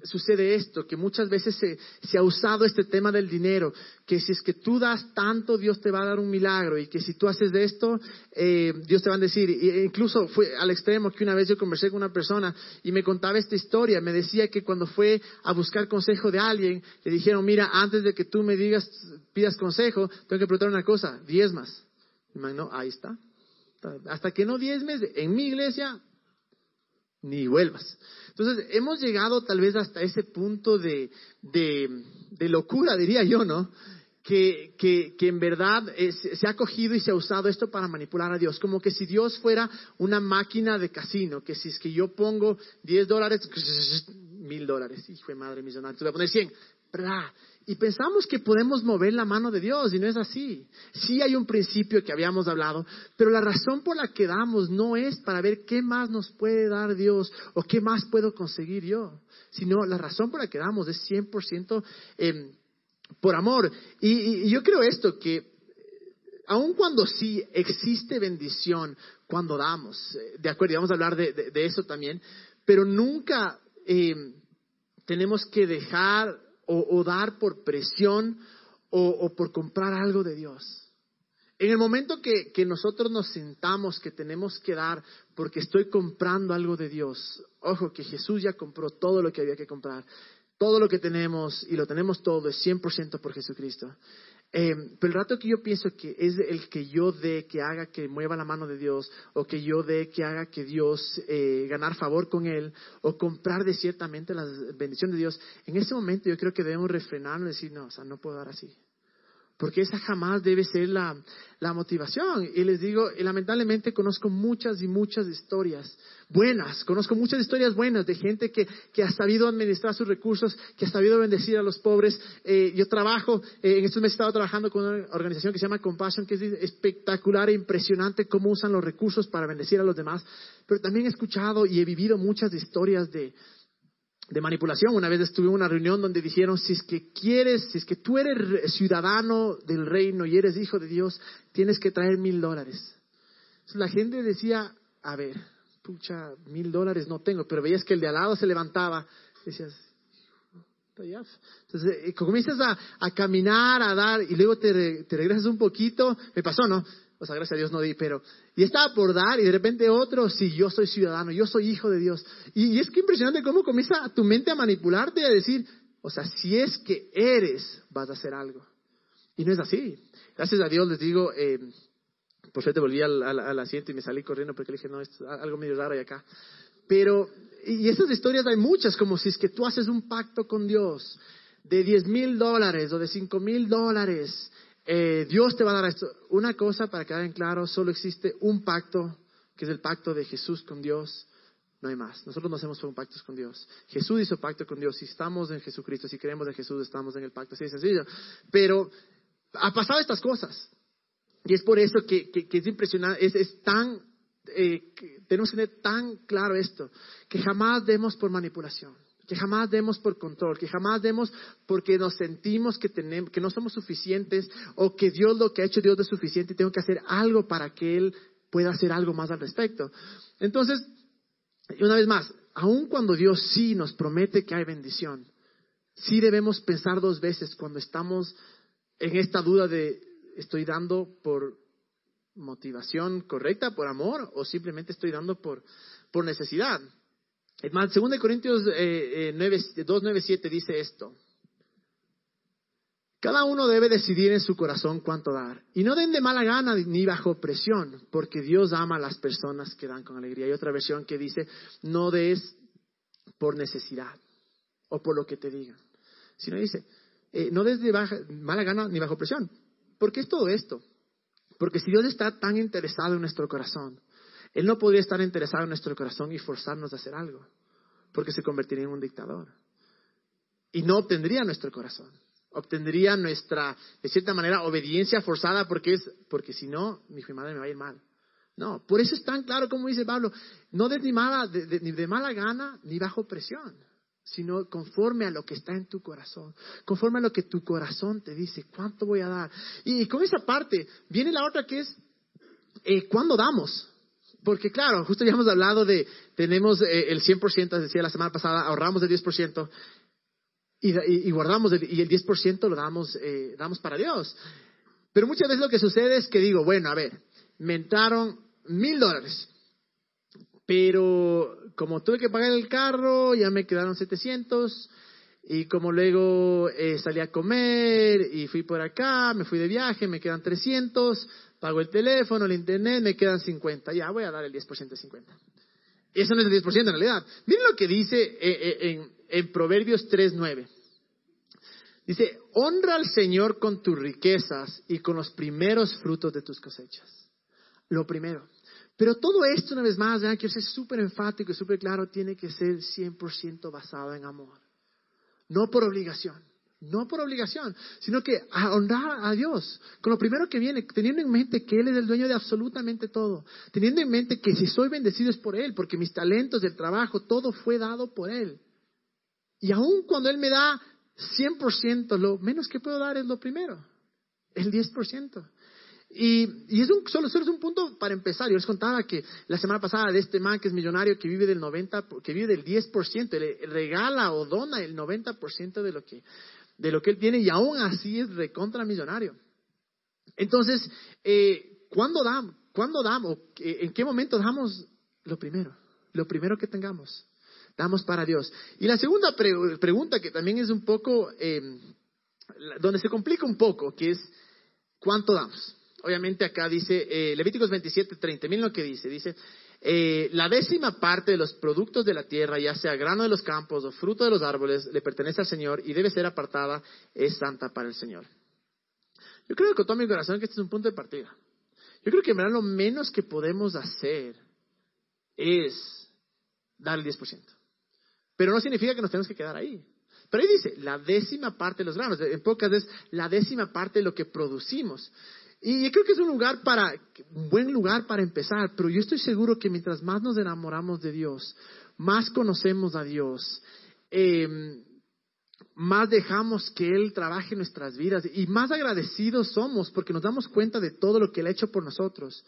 sucede esto, que muchas veces se, se, ha usado este tema del dinero, que si es que tú das tanto, Dios te va a dar un milagro, y que si tú haces de esto, eh, Dios te va a decir, e incluso fue al extremo que una vez yo conversé con una persona y me contaba esta historia, me decía que cuando fue a buscar consejo de alguien, le dijeron, mira, antes de que tú me digas, pidas consejo, tengo que preguntar una cosa, diezmas. No, ahí está. Hasta que no diezmes, en mi iglesia, ni vuelvas. Entonces, hemos llegado tal vez hasta ese punto de, de, locura, diría yo, ¿no? Que, que, que en verdad se ha cogido y se ha usado esto para manipular a Dios. Como que si Dios fuera una máquina de casino, que si es que yo pongo 10 dólares, mil dólares, hijo de madre millonario, voy a poner 100, y pensamos que podemos mover la mano de Dios y no es así. Sí hay un principio que habíamos hablado, pero la razón por la que damos no es para ver qué más nos puede dar Dios o qué más puedo conseguir yo, sino la razón por la que damos es 100% eh, por amor. Y, yo creo esto, que aun cuando sí existe bendición cuando damos, eh, de acuerdo, y vamos a hablar de, eso también, pero nunca eh, tenemos que dejar o, dar por presión o, por comprar algo de Dios. En el momento que, nosotros nos sentamos que tenemos que dar porque estoy comprando algo de Dios, ojo que Jesús ya compró todo lo que había que comprar, todo lo que tenemos y lo tenemos todo es 100% por Jesucristo. Eh, pero el rato que yo pienso que es el que yo dé, que haga que mueva la mano de Dios, o que yo dé, que haga que Dios eh, ganar favor con Él, o comprar de ciertamente la bendición de Dios, en ese momento yo creo que debemos refrenarnos y decir, no, o sea, no puedo dar así porque esa jamás debe ser la, motivación. Y les digo, lamentablemente conozco muchas y muchas historias buenas, conozco muchas historias buenas de gente que, ha sabido administrar sus recursos, que ha sabido bendecir a los pobres. Eh, yo trabajo, eh, en estos meses he estado trabajando con una organización que se llama Compassion, que es espectacular e impresionante cómo usan los recursos para bendecir a los demás. Pero también he escuchado y he vivido muchas historias de de manipulación. Una vez estuve en una reunión donde dijeron, si es que quieres, si es que tú eres ciudadano del reino y eres hijo de Dios, tienes que traer mil dólares. la gente decía, a ver, pucha, mil dólares no tengo, pero veías que el de al lado se levantaba, decías, entonces eh, comienzas a, caminar, a dar, y luego te, regresas un poquito, me pasó, ¿no? O sea, gracias a Dios no di, pero... Y estaba por dar y de repente otro, sí, yo soy ciudadano, yo soy hijo de Dios. Y, es que impresionante cómo comienza tu mente a manipularte y a decir, o sea, si es que eres, vas a hacer algo. Y no es así. Gracias a Dios les digo, eh, por suerte volví al, asiento y me salí corriendo porque le dije, no, es algo medio raro hay acá. Pero, y esas historias hay muchas, como si es que tú haces un pacto con Dios de 10 mil dólares o de 5 mil dólares eh, Dios te va a dar esto. Una cosa para quedar en claro, solo existe un pacto, que es el pacto de Jesús con Dios. No hay más. Nosotros no hacemos pactos con Dios. Jesús hizo pacto con Dios. Si estamos en Jesucristo, si creemos en Jesús, estamos en el pacto. Así de sencillo. Pero ha pasado estas cosas. Y es por eso que, es impresionante, es, tan, eh, tenemos que tener tan claro esto, que jamás demos por manipulación que jamás demos por control, que jamás demos porque nos sentimos que, tenemos, que no somos suficientes o que Dios lo que ha hecho Dios es suficiente y tengo que hacer algo para que Él pueda hacer algo más al respecto. Entonces, una vez más, aun cuando Dios sí nos promete que hay bendición, sí debemos pensar dos veces cuando estamos en esta duda de estoy dando por motivación correcta, por amor, o simplemente estoy dando por, por necesidad. Es más, 2 Corintios eh, 9, eh, 2, 9, 7 dice esto. Cada uno debe decidir en su corazón cuánto dar. Y no den de mala gana ni bajo presión, porque Dios ama a las personas que dan con alegría. Hay otra versión que dice, no des por necesidad o por lo que te digan. Sino dice, eh, no des de mala gana ni bajo presión. ¿Por qué es todo esto? Porque si Dios está tan interesado en nuestro corazón, él no podría estar interesado en nuestro corazón y forzarnos a hacer algo, porque se convertiría en un dictador. Y no obtendría nuestro corazón, obtendría nuestra, de cierta manera, obediencia forzada, porque es, porque si no, mi madre me va a ir mal. No, por eso es tan claro como dice Pablo, no de, ni de mala gana ni bajo presión, sino conforme a lo que está en tu corazón, conforme a lo que tu corazón te dice, cuánto voy a dar. Y, con esa parte viene la otra que es, eh, ¿cuándo damos? Porque claro, justo ya hemos hablado de, tenemos eh, el 100%, decía la semana pasada, ahorramos el 10% y, y, guardamos el, y el 10% lo damos, eh, damos para Dios. Pero muchas veces lo que sucede es que digo, bueno, a ver, me entraron mil dólares, pero como tuve que pagar el carro, ya me quedaron 700 y como luego eh, salí a comer y fui por acá, me fui de viaje, me quedan 300, pago el teléfono, el internet, me quedan 50. Ya voy a dar el 10% de 50. Eso no es el 10% en realidad. Miren lo que dice eh, eh, en, en Proverbios 3.9. Dice, honra al Señor con tus riquezas y con los primeros frutos de tus cosechas. Lo primero. Pero todo esto, una vez más, quiero ser súper enfático y súper claro, tiene que ser 100% basado en amor. No por obligación. No por obligación, sino que honrar a Dios. Con lo primero que viene, teniendo en mente que Él es el dueño de absolutamente todo. Teniendo en mente que si soy bendecido es por Él, porque mis talentos del trabajo, todo fue dado por Él. Y aun cuando Él me da 100%, lo menos que puedo dar es lo primero, el 10%. Y, es un, solo, solo, es un punto para empezar. Yo les contaba que la semana pasada de este man que es millonario, que vive del 90, que vive del 10%, le regala o dona el 90% de lo que, de lo que él tiene y aún así es recontra millonario. Entonces, eh, ¿cuándo damos? ¿Cuándo damos? ¿En qué momento damos lo primero? Lo primero que tengamos. Damos para Dios. Y la segunda pregunta que también es un poco, em, donde se complica un poco, que es, ¿cuánto damos? Obviamente acá dice, eh, Levíticos 27, 30, miren lo que dice, dice, eh, la décima parte de los productos de la tierra, ya sea grano de los campos o fruto de los árboles, le pertenece al Señor y debe ser apartada, es santa para el Señor. Yo creo con todo mi corazón que este es un punto de partida. Yo creo que en verdad lo menos que podemos hacer es dar el 10%. Pero no significa que nos tenemos que quedar ahí. Pero ahí dice, la décima parte de los granos, en pocas veces, la décima parte de lo que producimos. Y yo creo que es un lugar para, un buen lugar para empezar, pero yo estoy seguro que mientras más nos enamoramos de Dios, más conocemos a Dios, em, más dejamos que Él trabaje nuestras vidas y más agradecidos somos porque nos damos cuenta de todo lo que Él ha hecho por nosotros.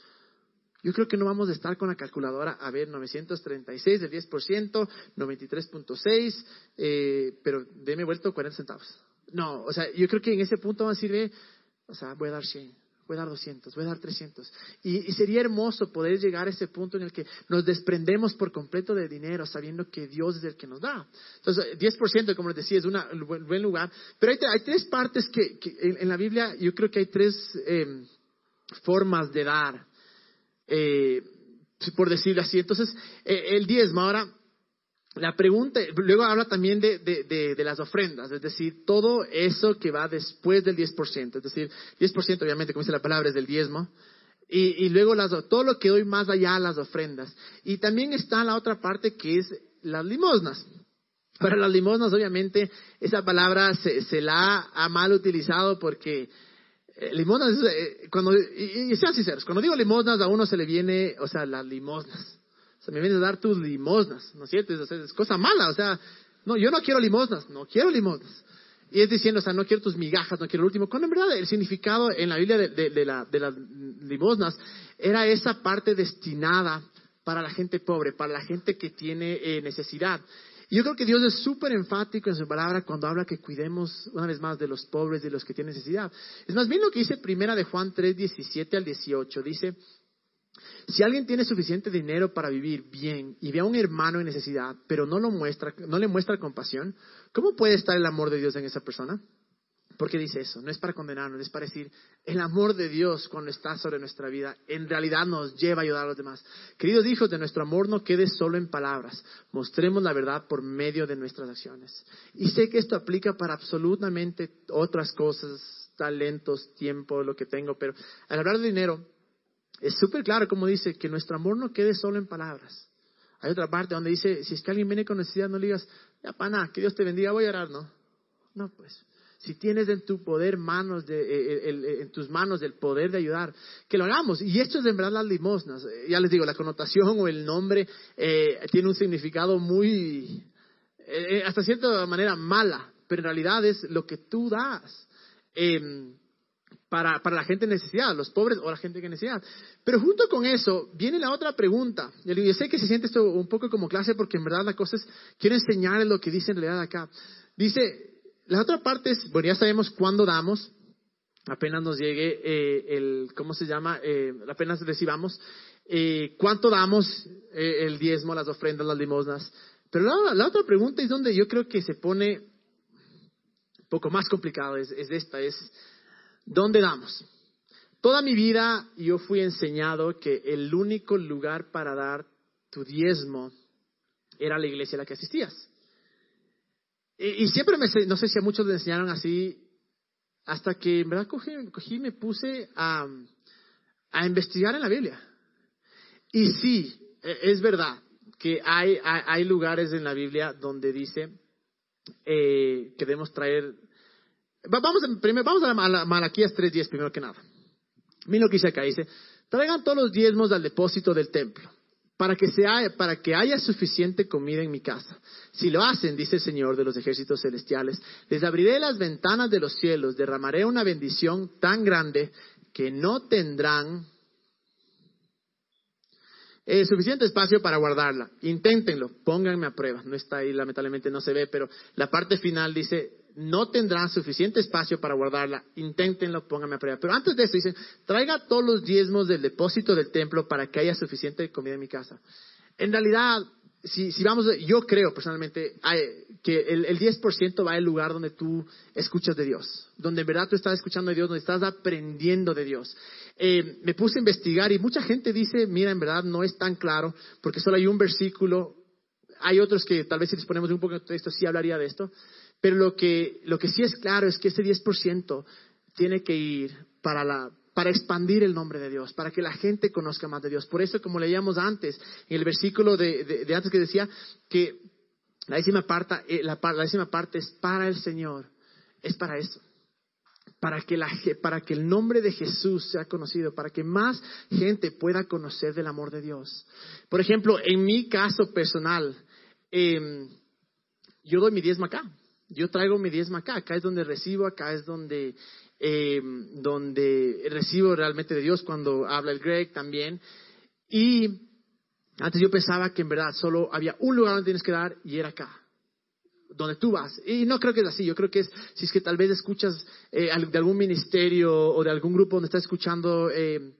Yo creo que no vamos a estar con la calculadora, a ver, 936 del 10%, 93.6, eh, pero deme vuelto 40 centavos. No, o sea, yo creo que en ese punto va a decir, o sea, voy a dar 100, voy a dar 200, voy a dar 300. Y, sería hermoso poder llegar a ese punto en el que nos desprendemos por completo de dinero, sabiendo que Dios es el que nos da. Entonces, 10%, como les decía, es un buen, lugar. Pero hay, hay tres partes que, en, la Biblia, yo creo que hay tres eh, formas de dar, eh, por decirlo así. Entonces, eh, el diezmo, ahora, la pregunta, luego habla también de, de, de, las ofrendas, es decir, todo eso que va después del 10%, es decir, 10% obviamente, como dice la palabra, es del diezmo, y, y luego las, todo lo que doy más allá las ofrendas. Y también está la otra parte que es las limosnas. Para las limosnas, obviamente, esa palabra se, se la ha, mal utilizado porque eh, limosnas, eh, cuando, y, y sean sinceros, cuando digo limosnas a uno se le viene, o sea, las limosnas o sea, me vienes a dar tus limosnas, ¿no es cierto? Es, cosa mala, o sea, no, yo no quiero limosnas, no quiero limosnas. Y es diciendo, o sea, no quiero tus migajas, no quiero el último. Cuando en verdad el significado en la Biblia de, las limosnas era esa parte destinada para la gente pobre, para la gente que tiene eh, necesidad. Y yo creo que Dios es súper enfático en su palabra cuando habla que cuidemos una vez más de los pobres, de los que tienen necesidad. Es más bien lo que dice primera de Juan 3, 17 al 18. Dice, si alguien tiene suficiente dinero para vivir bien y ve a un hermano en necesidad, pero no, lo muestra, no le muestra compasión, ¿cómo puede estar el amor de Dios en esa persona? Porque dice eso, no es para condenarnos, es para decir, el amor de Dios cuando está sobre nuestra vida, en realidad nos lleva a ayudar a los demás. Queridos hijos, de nuestro amor no quede solo en palabras, mostremos la verdad por medio de nuestras acciones. Y sé que esto aplica para absolutamente otras cosas, talentos, tiempo, lo que tengo, pero al hablar de dinero, es súper claro como dice que nuestro amor no quede solo en palabras. Hay otra parte donde dice, si es que alguien viene con necesidad, no le digas, ya pana, que Dios te bendiga, voy a orar, ¿no? No, pues, si tienes en tu poder manos, de, eh, eh, en tus manos el poder de ayudar, que lo hagamos. Y esto es de verdad las limosnas. Eh, ya les digo, la connotación o el nombre tiene un significado muy, hasta cierta manera mala, pero en realidad es lo que tú das. Em, para, para la gente en necesidad, los pobres o la gente que necesidad. Pero junto con eso viene la otra pregunta. Yo sé que se siente esto un poco como clase porque en verdad la cosa es, quiero enseñarles lo que dice en realidad acá. Dice, la otra parte es, bueno, ya sabemos cuándo damos, apenas nos llegue eh, el, ¿cómo se llama? Eh, apenas recibamos, eh, cuánto damos el diezmo, las ofrendas, las limosnas. Pero la, la, otra pregunta es donde yo creo que se pone poco más complicado, es, es esta, es ¿Dónde damos? Toda mi vida yo fui enseñado que el único lugar para dar tu diezmo era la iglesia a la que asistías. Y, siempre me, no sé si a muchos le enseñaron así, hasta que en verdad cogí, y me puse a, investigar en la Biblia. Y sí, e, es verdad que hay, hay, lugares en la Biblia donde dice eh, que debemos traer Vamos, a la Malaquías 3.10 primero que nada. Miren lo que dice acá. Dice, traigan todos los diezmos al depósito del templo, para que, sea, para que haya suficiente comida en mi casa. Si lo hacen, dice el Señor de los ejércitos celestiales, les abriré las ventanas de los cielos, derramaré una bendición tan grande que no tendrán eh, suficiente espacio para guardarla. Inténtenlo, pónganme a prueba. No está ahí, lamentablemente no se ve, pero la parte final dice, no tendrán suficiente espacio para guardarla. Inténtenlo, pónganme a prueba. Pero antes de eso, dicen, traiga todos los diezmos del depósito del templo para que haya suficiente comida en mi casa. En realidad, si, si vamos, yo creo personalmente que el, el 10% va al lugar donde tú escuchas de Dios, donde en verdad tú estás escuchando de Dios, donde estás aprendiendo de Dios. Eh, me puse a investigar y mucha gente dice, mira, en verdad no es tan claro, porque solo hay un versículo. Hay otros que tal vez si les ponemos un poco de texto sí hablaría de esto, pero lo que, lo que sí es claro es que ese 10% tiene que ir para la, para expandir el nombre de Dios, para que la gente conozca más de Dios. Por eso, como leíamos antes, en el versículo de, antes que decía que la décima, parte, eh, la, décima parte es para el Señor, es para eso. Para que, para que el nombre de Jesús sea conocido, para que más gente pueda conocer del amor de Dios. Por ejemplo, en mi caso personal, em, yo doy mi diezmo acá. Yo traigo mi diezmo acá. Acá es donde recibo, acá es donde eh, donde recibo realmente de Dios cuando habla el Greg también. Y antes yo pensaba que en verdad solo había un lugar donde tienes que dar y era acá, donde tú vas. Y no creo que es así, yo creo que es, si es que tal vez escuchas eh, de algún ministerio o de algún grupo donde estás escuchando eh,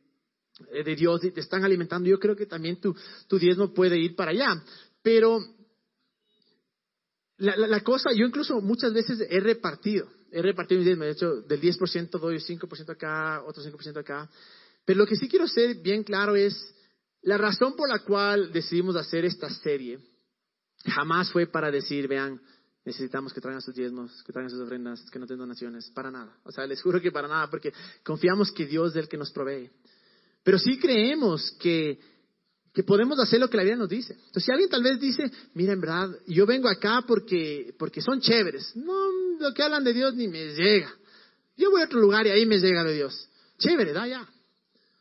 de Dios y te están alimentando, yo creo que también tu, tu diezmo puede ir para allá. Pero la, la cosa, yo incluso muchas veces he repartido he repartido mis diezmos, de hecho, del 10% doy 5% acá, otro 5% acá. Pero lo que sí quiero ser bien claro es la razón por la cual decidimos hacer esta serie. Jamás fue para decir, vean, necesitamos que traigan sus diezmos, que traigan sus ofrendas, que no tengan donaciones, para nada. O sea, les juro que para nada, porque confiamos que Dios es el que nos provee. Pero sí creemos que que podemos hacer lo que la Biblia nos dice. Entonces, si alguien tal vez dice, mira, en verdad, yo vengo acá porque, porque son chéveres. No, lo que hablan de Dios ni me llega. Yo voy a otro lugar y ahí me llega de Dios. Chévere, da ya.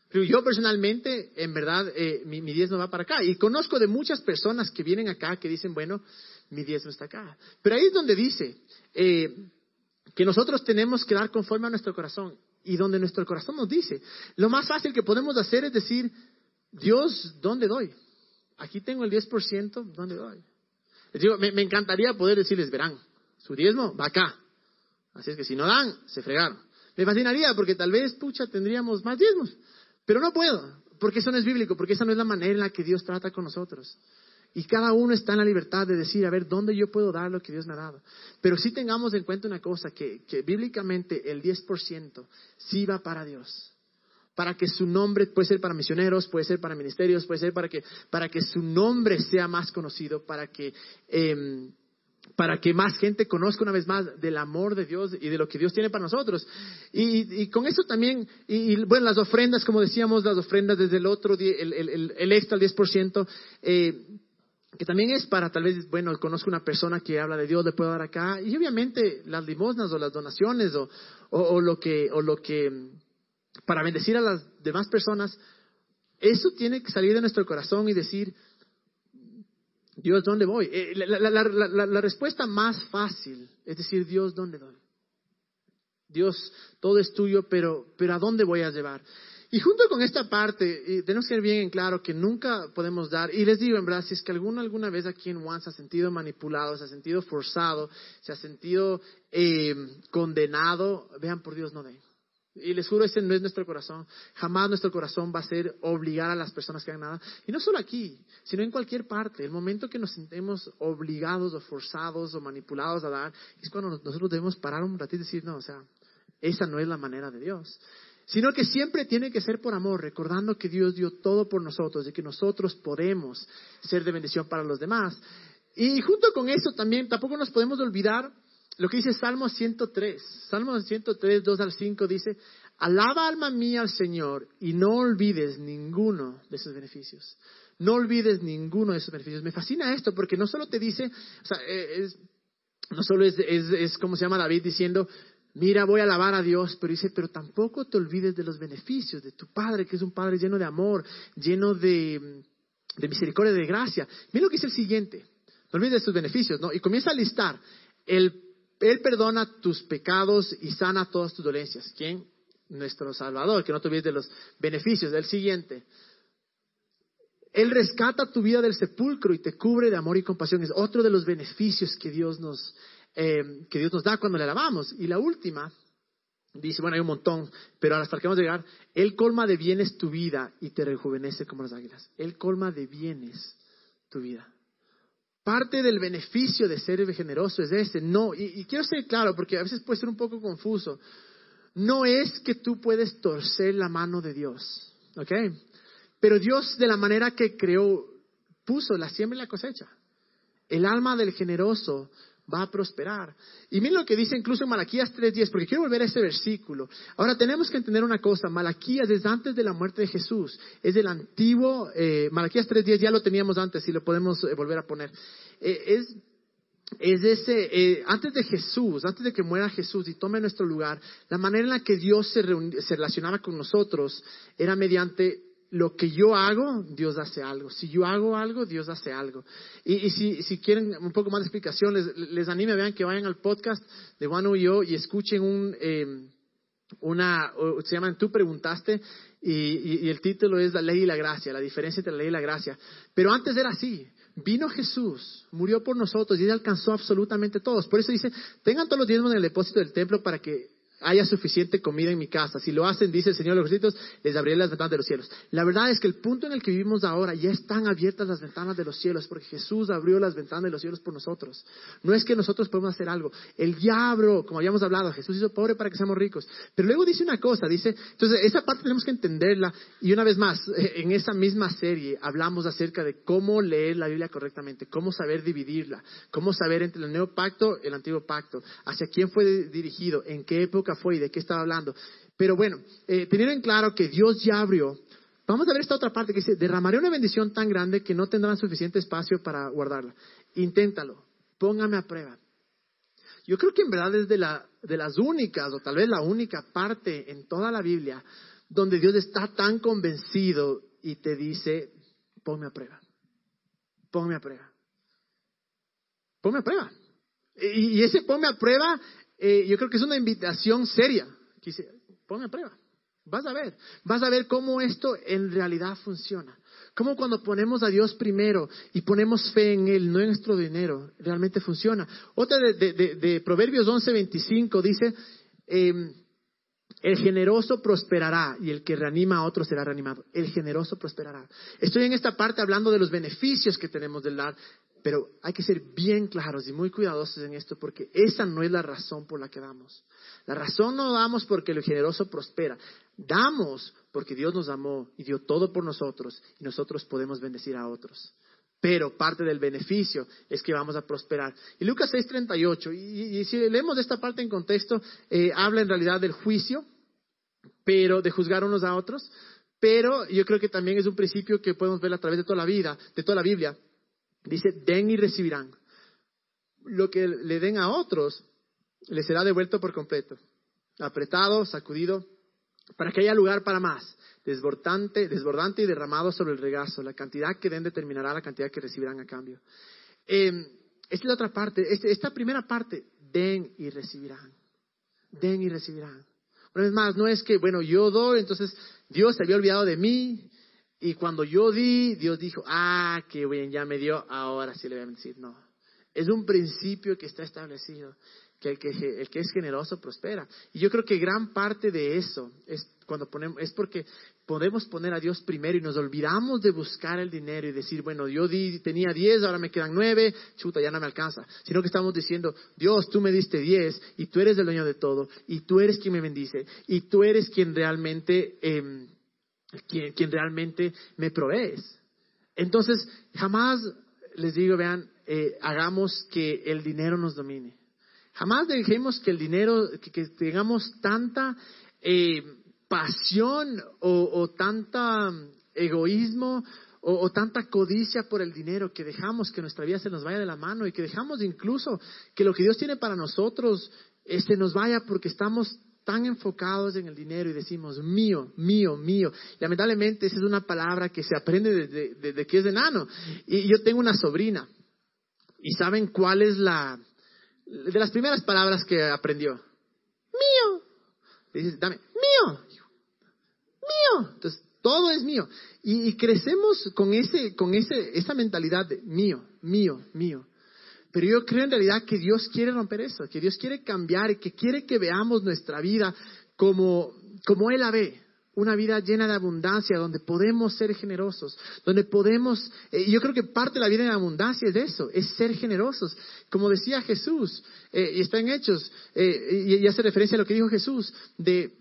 Pero yo personalmente, en verdad, eh, mi, mi diezmo va para acá. Y conozco de muchas personas que vienen acá que dicen, bueno, mi diezmo está acá. Pero ahí es donde dice eh, que nosotros tenemos que dar conforme a nuestro corazón. Y donde nuestro corazón nos dice. Lo más fácil que podemos hacer es decir, Dios, ¿dónde doy? Aquí tengo el 10%, ¿dónde doy? Les digo, me, encantaría poder decirles, verán, su diezmo va acá. Así es que si no dan, se fregaron. Me fascinaría porque tal vez, pucha, tendríamos más diezmos. Pero no puedo, porque eso no es bíblico, porque esa no es la manera en la que Dios trata con nosotros. Y cada uno está en la libertad de decir, a ver, ¿dónde yo puedo dar lo que Dios me ha dado? Pero sí tengamos en cuenta una cosa, que, que bíblicamente el 10% sí va para Dios para que su nombre, puede ser para misioneros, puede ser para ministerios, puede ser para que, para que su nombre sea más conocido, para que, em, para que más gente conozca una vez más del amor de Dios y de lo que Dios tiene para nosotros. Y, con eso también, y, bueno, las ofrendas, como decíamos, las ofrendas desde el otro, el, el, el extra, el 10%, eh, que también es para tal vez, bueno, conozco una persona que habla de Dios, le puedo dar acá, y obviamente las limosnas o las donaciones o, o lo que, o lo que para bendecir a las demás personas, eso tiene que salir de nuestro corazón y decir, Dios, ¿dónde voy? Eh, la, respuesta más fácil es decir, Dios, ¿dónde doy? Dios, todo es tuyo, pero, pero ¿a dónde voy a llevar? Y junto con esta parte, tenemos que ser bien en claro que nunca podemos dar, y les digo en verdad, si es que alguno alguna vez aquí en Juan se ha sentido manipulado, se ha sentido forzado, se ha sentido eh, condenado, vean por Dios, no den. Y les juro, ese no es nuestro corazón. Jamás nuestro corazón va a ser obligar a las personas que hagan nada. Y no solo aquí, sino en cualquier parte. El momento que nos sentemos obligados o forzados o manipulados a dar, es cuando nosotros debemos parar un ratito y decir, no, o sea, esa no es la manera de Dios. Sino que siempre tiene que ser por amor, recordando que Dios dio todo por nosotros y que nosotros podemos ser de bendición para los demás. Y junto con eso también, tampoco nos podemos olvidar lo que dice Salmo 103. Salmo 103, 2 al 5 dice, alaba alma mía al Señor y no olvides ninguno de sus beneficios. No olvides ninguno de sus beneficios. Me fascina esto porque no solo te dice, o sea, eh, es, no solo es, es, como se llama David diciendo, mira, voy a alabar a Dios, pero dice, pero tampoco te olvides de los beneficios de tu Padre, que es un Padre lleno de amor, lleno de, de misericordia, de gracia. Mira lo que dice el siguiente, no olvides de sus beneficios, ¿no? Y comienza a listar el él perdona tus pecados y sana todas tus dolencias. ¿Quién? Nuestro Salvador, que no te de los beneficios. del siguiente. Él rescata tu vida del sepulcro y te cubre de amor y compasión. Es otro de los beneficios que Dios nos, eh, que Dios nos da cuando le alabamos. Y la última, dice, bueno, hay un montón, pero hasta que vamos a llegar, Él colma de bienes tu vida y te rejuvenece como las águilas. Él colma de bienes tu vida. Parte del beneficio de ser generoso es ese. No, y, quiero ser claro, porque a veces puede ser un poco confuso. No es que tú puedes torcer la mano de Dios, ¿ok? Pero Dios, de la manera que creó, puso la siembra y la cosecha. El alma del generoso va a prosperar. Y miren lo que dice incluso en Malaquías 3.10, porque quiero volver a ese versículo. Ahora tenemos que entender una cosa, Malaquías es antes de la muerte de Jesús, es del antiguo, eh, Malaquías 3.10 ya lo teníamos antes y lo podemos eh, volver a poner. Eh, es es ese, eh, antes de Jesús, antes de que muera Jesús y tome nuestro lugar, la manera en la que Dios se, se relacionaba con nosotros era mediante lo que yo hago, Dios hace algo. Si yo hago algo, Dios hace algo. Y, si, si, quieren un poco más de explicación, les, les anime, vean que vayan al podcast de Juan y yo y escuchen un, eh, una, se llama Tú preguntaste, y, y, el título es La ley y la gracia, la diferencia entre la ley y la gracia. Pero antes era así. Vino Jesús, murió por nosotros y él alcanzó absolutamente todos. Por eso dice, tengan todos los diezmos en el depósito del templo para que haya suficiente comida en mi casa. Si lo hacen, dice el Señor de los ejércitos, les abriré las ventanas de los cielos. La verdad es que el punto en el que vivimos ahora ya están abiertas las ventanas de los cielos, porque Jesús abrió las ventanas de los cielos por nosotros. No es que nosotros podemos hacer algo. Ya abrió, como habíamos hablado, Jesús hizo pobre para que seamos ricos. Pero luego dice una cosa, dice, entonces esa parte tenemos que entenderla. Y una vez más, en esa misma serie hablamos acerca de cómo leer la Biblia correctamente, cómo saber dividirla, cómo saber entre el nuevo pacto y el antiguo pacto, hacia quién fue dirigido, en qué época fue y de qué estaba hablando. Pero bueno, eh, teniendo en claro que Dios ya abrió, vamos a ver esta otra parte que dice, derramaré una bendición tan grande que no tendrán suficiente espacio para guardarla. Inténtalo, póngame a prueba. Yo creo que en verdad es de, la, de las únicas, o tal vez la única parte en toda la Biblia donde Dios está tan convencido y te dice, ponme a prueba, ponme a prueba, ponme a prueba. Y, ese ponme a prueba eh, yo creo que es una invitación seria. A prueba. Vas a ver, vas a ver cómo esto en realidad funciona. Cómo cuando ponemos a Dios primero y ponemos fe en Él, no en nuestro dinero, realmente funciona. Otra de, de, de, Proverbios 11:25 dice, em, el generoso prosperará y el que reanima a otro será reanimado. El generoso prosperará. Estoy en esta parte hablando de los beneficios que tenemos del dar, pero hay que ser bien claros y muy cuidadosos en esto porque esa no es la razón por la que damos. La razón no damos porque el generoso prospera. Damos porque Dios nos amó y dio todo por nosotros y nosotros podemos bendecir a otros. Pero parte del beneficio es que vamos a prosperar. Y Lucas 6:38, y, y, si leemos esta parte en contexto, eh, habla en realidad del juicio, pero de juzgar unos a otros. Pero yo creo que también es un principio que podemos ver a través de toda la vida, de toda la Biblia. Dice, den y recibirán. Lo que le den a otros, le será devuelto por completo. Apretado, sacudido, para que haya lugar para más. Desbordante, desbordante y derramado sobre el regazo. La cantidad que den determinará la cantidad que recibirán a cambio. Em, esta es la otra parte. Este, esta primera parte, den y recibirán. Den y recibirán. Una vez más, no es que, bueno, yo doy, entonces Dios se había olvidado de mí, y cuando yo di, Dios dijo, ah, qué bien, ya me dio, ahora sí le voy a decir, no. Es un principio que está establecido, que el, que el que es generoso prospera. Y yo creo que gran parte de eso es cuando ponemos, es porque podemos poner a Dios primero y nos olvidamos de buscar el dinero y decir, bueno, yo di, tenía diez, ahora me quedan nueve, chuta, ya no me alcanza. Sino que estamos diciendo, Dios, tú me diste diez y tú eres el dueño de todo y tú eres quien me bendice y tú eres quien realmente... Eh, quien, realmente me provees. Entonces, jamás les digo, vean, eh, hagamos que el dinero nos domine. Jamás dejemos que el dinero, que, tengamos tanta eh, pasión o, tanta egoísmo o, o, tanta codicia por el dinero que dejamos que nuestra vida se nos vaya de la mano y que dejamos incluso que lo que Dios tiene para nosotros este, nos vaya porque estamos tan enfocados en el dinero y decimos mío, mío, mío. lamentablemente esa es una palabra que se aprende desde, que es enano. Y yo tengo una sobrina. ¿Y saben cuál es la de las primeras palabras que aprendió? Mío. dice, dame, mío. Mío. Entonces, todo es mío. Y, y, crecemos con ese, con ese, esa mentalidad de mío, mío, mío. Pero yo creo en realidad que Dios quiere romper eso, que Dios quiere cambiar y que quiere que veamos nuestra vida como, como Él la ve. Una vida llena de abundancia, donde podemos ser generosos, donde podemos, eh, yo creo que parte de la vida en abundancia es eso, es ser generosos. Como decía Jesús, eh, y está en Hechos, eh, y, hace referencia a lo que dijo Jesús, de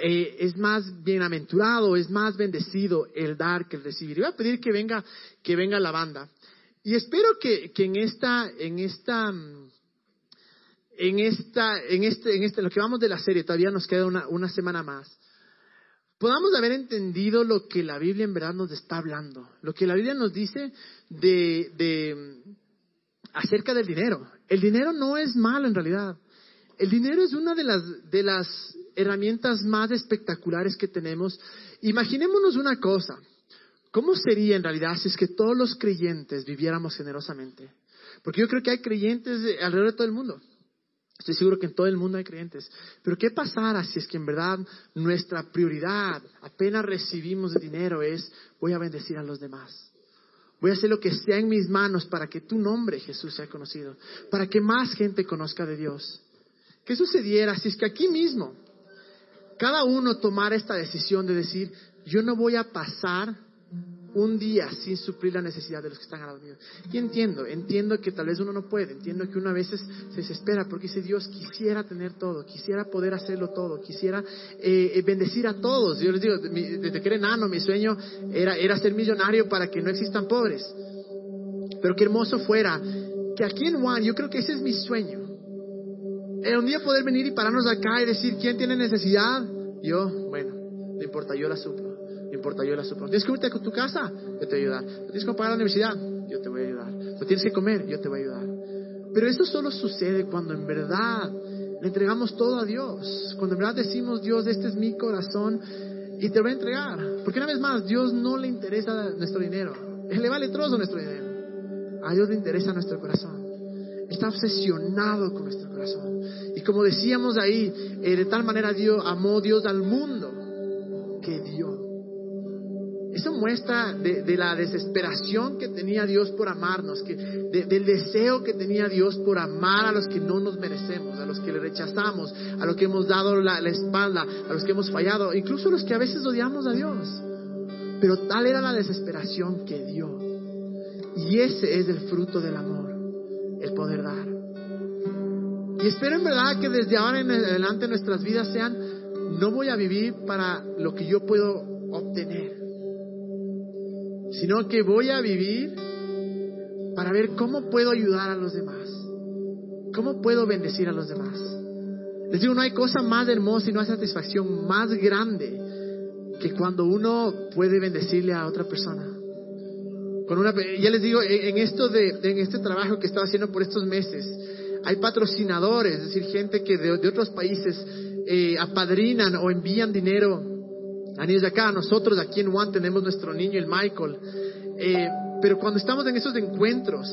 eh, es más bienaventurado, es más bendecido el dar que el recibir. Y voy a pedir que venga, que venga la banda. Y espero que, que en esta, en esta, en esta, en este, en este, lo que vamos de la serie, todavía nos queda una, una semana más, podamos haber entendido lo que la Biblia en verdad nos está hablando, lo que la Biblia nos dice de, de acerca del dinero. El dinero no es malo en realidad. El dinero es una de las, de las herramientas más espectaculares que tenemos. Imaginémonos una cosa. ¿Cómo sería en realidad si es que todos los creyentes viviéramos generosamente? Porque yo creo que hay creyentes alrededor de todo el mundo. Estoy seguro que en todo el mundo hay creyentes. Pero ¿qué pasará si es que en verdad nuestra prioridad, apenas recibimos dinero, es voy a bendecir a los demás? Voy a hacer lo que sea en mis manos para que tu nombre, Jesús, sea conocido, para que más gente conozca de Dios. ¿Qué sucediera si es que aquí mismo cada uno tomara esta decisión de decir, yo no voy a pasar un día sin suplir la necesidad de los que están al lado mío. Y entiendo, entiendo que tal vez uno no puede, entiendo que uno a veces se desespera porque dice, Dios, quisiera tener todo, quisiera poder hacerlo todo, quisiera eh, eh, bendecir a todos. Yo les digo, desde que era enano, mi sueño era, era ser millonario para que no existan pobres. Pero qué hermoso fuera que aquí en Juan, yo creo que ese es mi sueño. Un día poder venir y pararnos acá y decir, ¿quién tiene necesidad? Yo, bueno, no importa, yo la suplo. No importa, yo la suplo. ¿Tienes que irte a tu casa? Yo te voy a ayudar. ¿Tienes que pagar la universidad? Yo te voy a ayudar. ¿No tienes que comer? Yo te voy a ayudar. Pero eso solo sucede cuando en verdad le entregamos todo a Dios. Cuando en verdad decimos, Dios, este es mi corazón y te voy a entregar. Porque una vez más, Dios no le interesa nuestro dinero. Él le vale trozo nuestro dinero. A Dios le interesa nuestro corazón está obsesionado con nuestro corazón. Y como decíamos ahí, eh, de tal manera Dios amó Dios al mundo que dio. Eso muestra de, la desesperación que tenía Dios por amarnos, que, del deseo que tenía Dios por amar a los que no nos merecemos, a los que le rechazamos, a los que hemos dado la, la espalda, a los que hemos fallado, incluso a los que a veces odiamos a Dios. Pero tal era la desesperación que dio. Y ese es el fruto del amor el poder dar. Y espero en verdad que desde ahora en adelante nuestras vidas sean, no voy a vivir para lo que yo puedo obtener, sino que voy a vivir para ver cómo puedo ayudar a los demás, cómo puedo bendecir a los demás. Les digo, no hay cosa más hermosa y no hay satisfacción más grande que cuando uno puede bendecirle a otra persona ya les digo, en, esto de, en este trabajo que estaba haciendo por estos meses, hay patrocinadores, es decir, gente que de, otros países eh, apadrinan o envían dinero a niños de acá. Nosotros aquí en Juan tenemos nuestro niño, el Michael. Eh, pero cuando estamos en esos encuentros,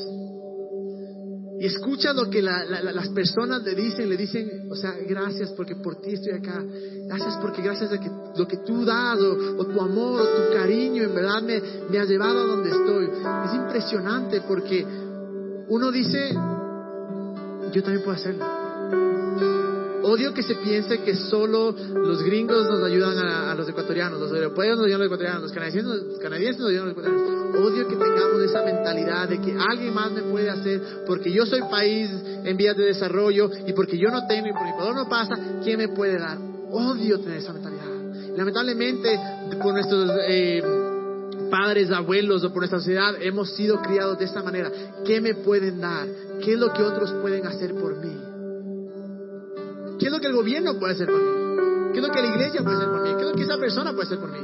y escucha lo que las personas le dicen, le dicen, o sea, gracias porque por ti estoy acá, gracias porque gracias a que, lo que tú das, o, tu amor, o tu cariño, en verdad me, me ha llevado a donde estoy. Es impresionante porque uno dice, yo también puedo hacerlo. Odio que se piense que solo los gringos nos ayudan a, los ecuatorianos, los europeos nos ayudan a los ecuatorianos, los canadienses, los canadienses nos ayudan a los ecuatorianos. Odio que tengamos esa mentalidad de que alguien más me puede hacer porque yo soy país en vías de desarrollo y porque yo no tengo y por mi poder no pasa, ¿quién me puede dar? Odio tener esa mentalidad. Lamentablemente, por nuestros eh, padres, abuelos o por nuestra sociedad hemos sido criados de esta manera. ¿Qué me pueden dar? ¿Qué es lo que otros pueden hacer por mí? ¿Qué es lo que el gobierno puede hacer por mí? ¿Qué es lo que la iglesia puede hacer por mí? ¿Qué es lo que esa persona puede hacer por mí?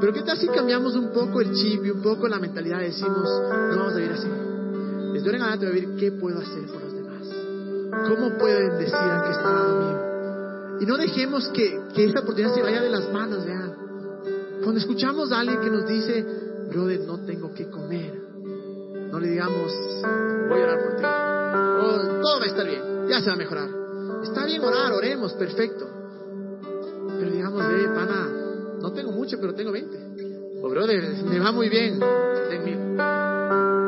Pero ¿qué tal si cambiamos un poco el chip y un poco la mentalidad y decimos, no vamos a vivir así? Desde ahora en adelante a vivir qué puedo hacer por los demás. ¿Cómo puedo bendecir al que está al lado mío? Y no dejemos que, que esta oportunidad se vaya de las manos, vean. Cuando escuchamos a alguien que nos dice, brother, no tengo que comer, no le digamos, voy a orar por ti. Oh, todo va a estar bien, ya se va a mejorar. Está bien orar, oremos, perfecto. Pero digamos, eh, pana, no tengo mucho, pero tengo 20. O, brother, me va muy bien, ten mil.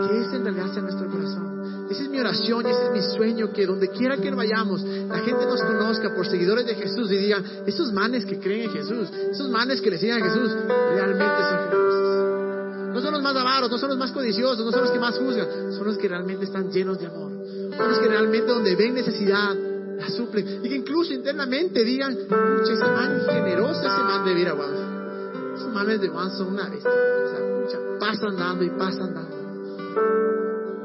¿Qué es en realidad hacia nuestro corazón? Ese es mi oración y ese es mi sueño, que donde quiera que vayamos, la gente nos conozca por seguidores de Jesús y digan, esos manes que creen en Jesús, esos manes que le siguen a Jesús, realmente son generosos. No son los más avaros, no son los más codiciosos, no son los que más juzgan, son los que realmente están llenos de amor. Son los que realmente donde ven necesidad, la suplen. Y que incluso internamente digan, pucha, ese man generoso, ese man de vida, Esos manes de Juan son una bestia. O sea, pucha, pasan dando y pasan dando.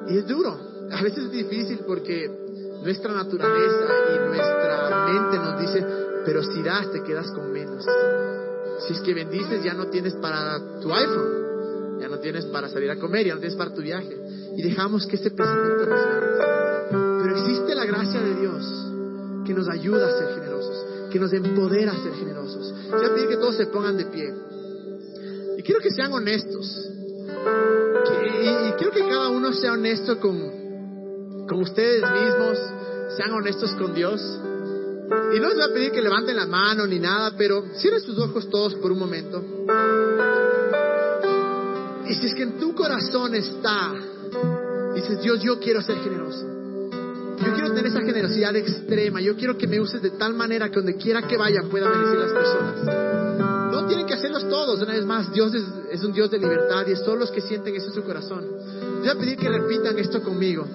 Y es duro. A veces es difícil porque nuestra naturaleza y nuestra mente nos dice, pero si das te quedas con menos. Si es que bendices ya no tienes para tu iPhone, ya no tienes para salir a comer, ya no tienes para tu viaje. Y dejamos que ese pensamiento nos. Pero existe la gracia de Dios que nos ayuda a ser generosos, que nos empodera a ser generosos. Voy a pedir que todos se pongan de pie. Y quiero que sean honestos. y, quiero que cada uno sea honesto con, con ustedes mismos, sean honestos con Dios. Y no les voy a pedir que levanten la mano ni nada, pero cierren sus ojos todos por un momento. Y si es que en tu corazón está, dices, Dios, yo quiero ser generoso. Yo quiero tener esa generosidad extrema. Yo quiero que me uses de tal manera que donde quiera que vaya pueda bendecir las personas. No tienen que hacerlos todos. Una vez más, Dios es, un Dios de libertad y es todos los que sienten eso en su corazón. Voy a pedir que repitan esto conmigo.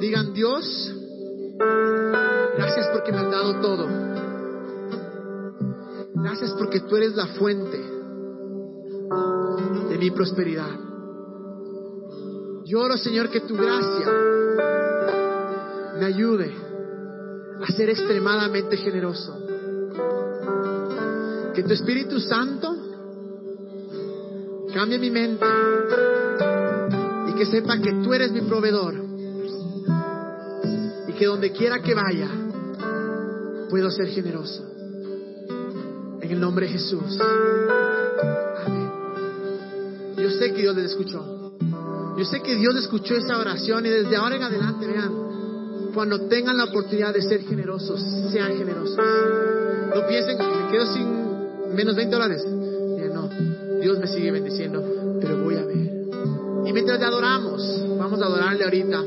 Digan, Dios, gracias porque me has dado todo. Gracias porque tú eres la fuente de mi prosperidad. Yo oro, Señor, que tu gracia me ayude a ser extremadamente generoso. Que tu Espíritu Santo cambie mi mente y que sepa que tú eres mi proveedor y que donde quiera que vaya puedo ser generoso. En el nombre de Jesús. Amén. Yo sé que Dios les escuchó. Yo sé que Dios escuchó esa oración y desde ahora en adelante, vean, cuando tengan la oportunidad de ser generosos, sean generosos. No piensen me quedo sin menos 20 dólares. no, Dios me sigue bendiciendo, pero voy a ver. Y mientras le adoramos, vamos a adorarle ahorita.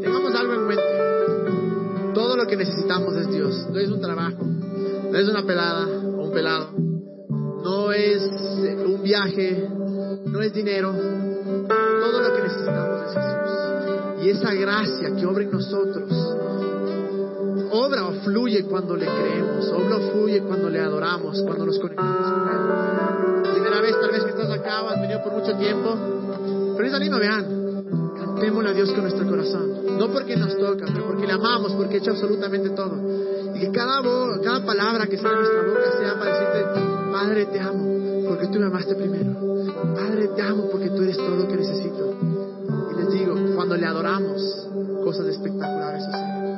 Tengamos algo en mente. Todo lo que necesitamos es Dios. No es un trabajo, no es una pelada o un pelado, no es un viaje, no es dinero. Todo lo que necesitamos. Y esa gracia que obra en nosotros, obra o fluye cuando le creemos, obra o fluye cuando le adoramos, cuando nos conectamos con Él. Primera vez tal vez que estás acá, has venido por mucho tiempo, pero es lindo, vean, cantémosle a Dios con nuestro corazón, no porque nos toca, pero porque le amamos, porque ha hecho absolutamente todo. Y que cada, cada palabra que sale de nuestra boca sea para decirte, Padre, te amo, porque tú me amaste primero. Padre, te amo porque tú eres todo lo que necesito le adoramos, cosas espectaculares suceden.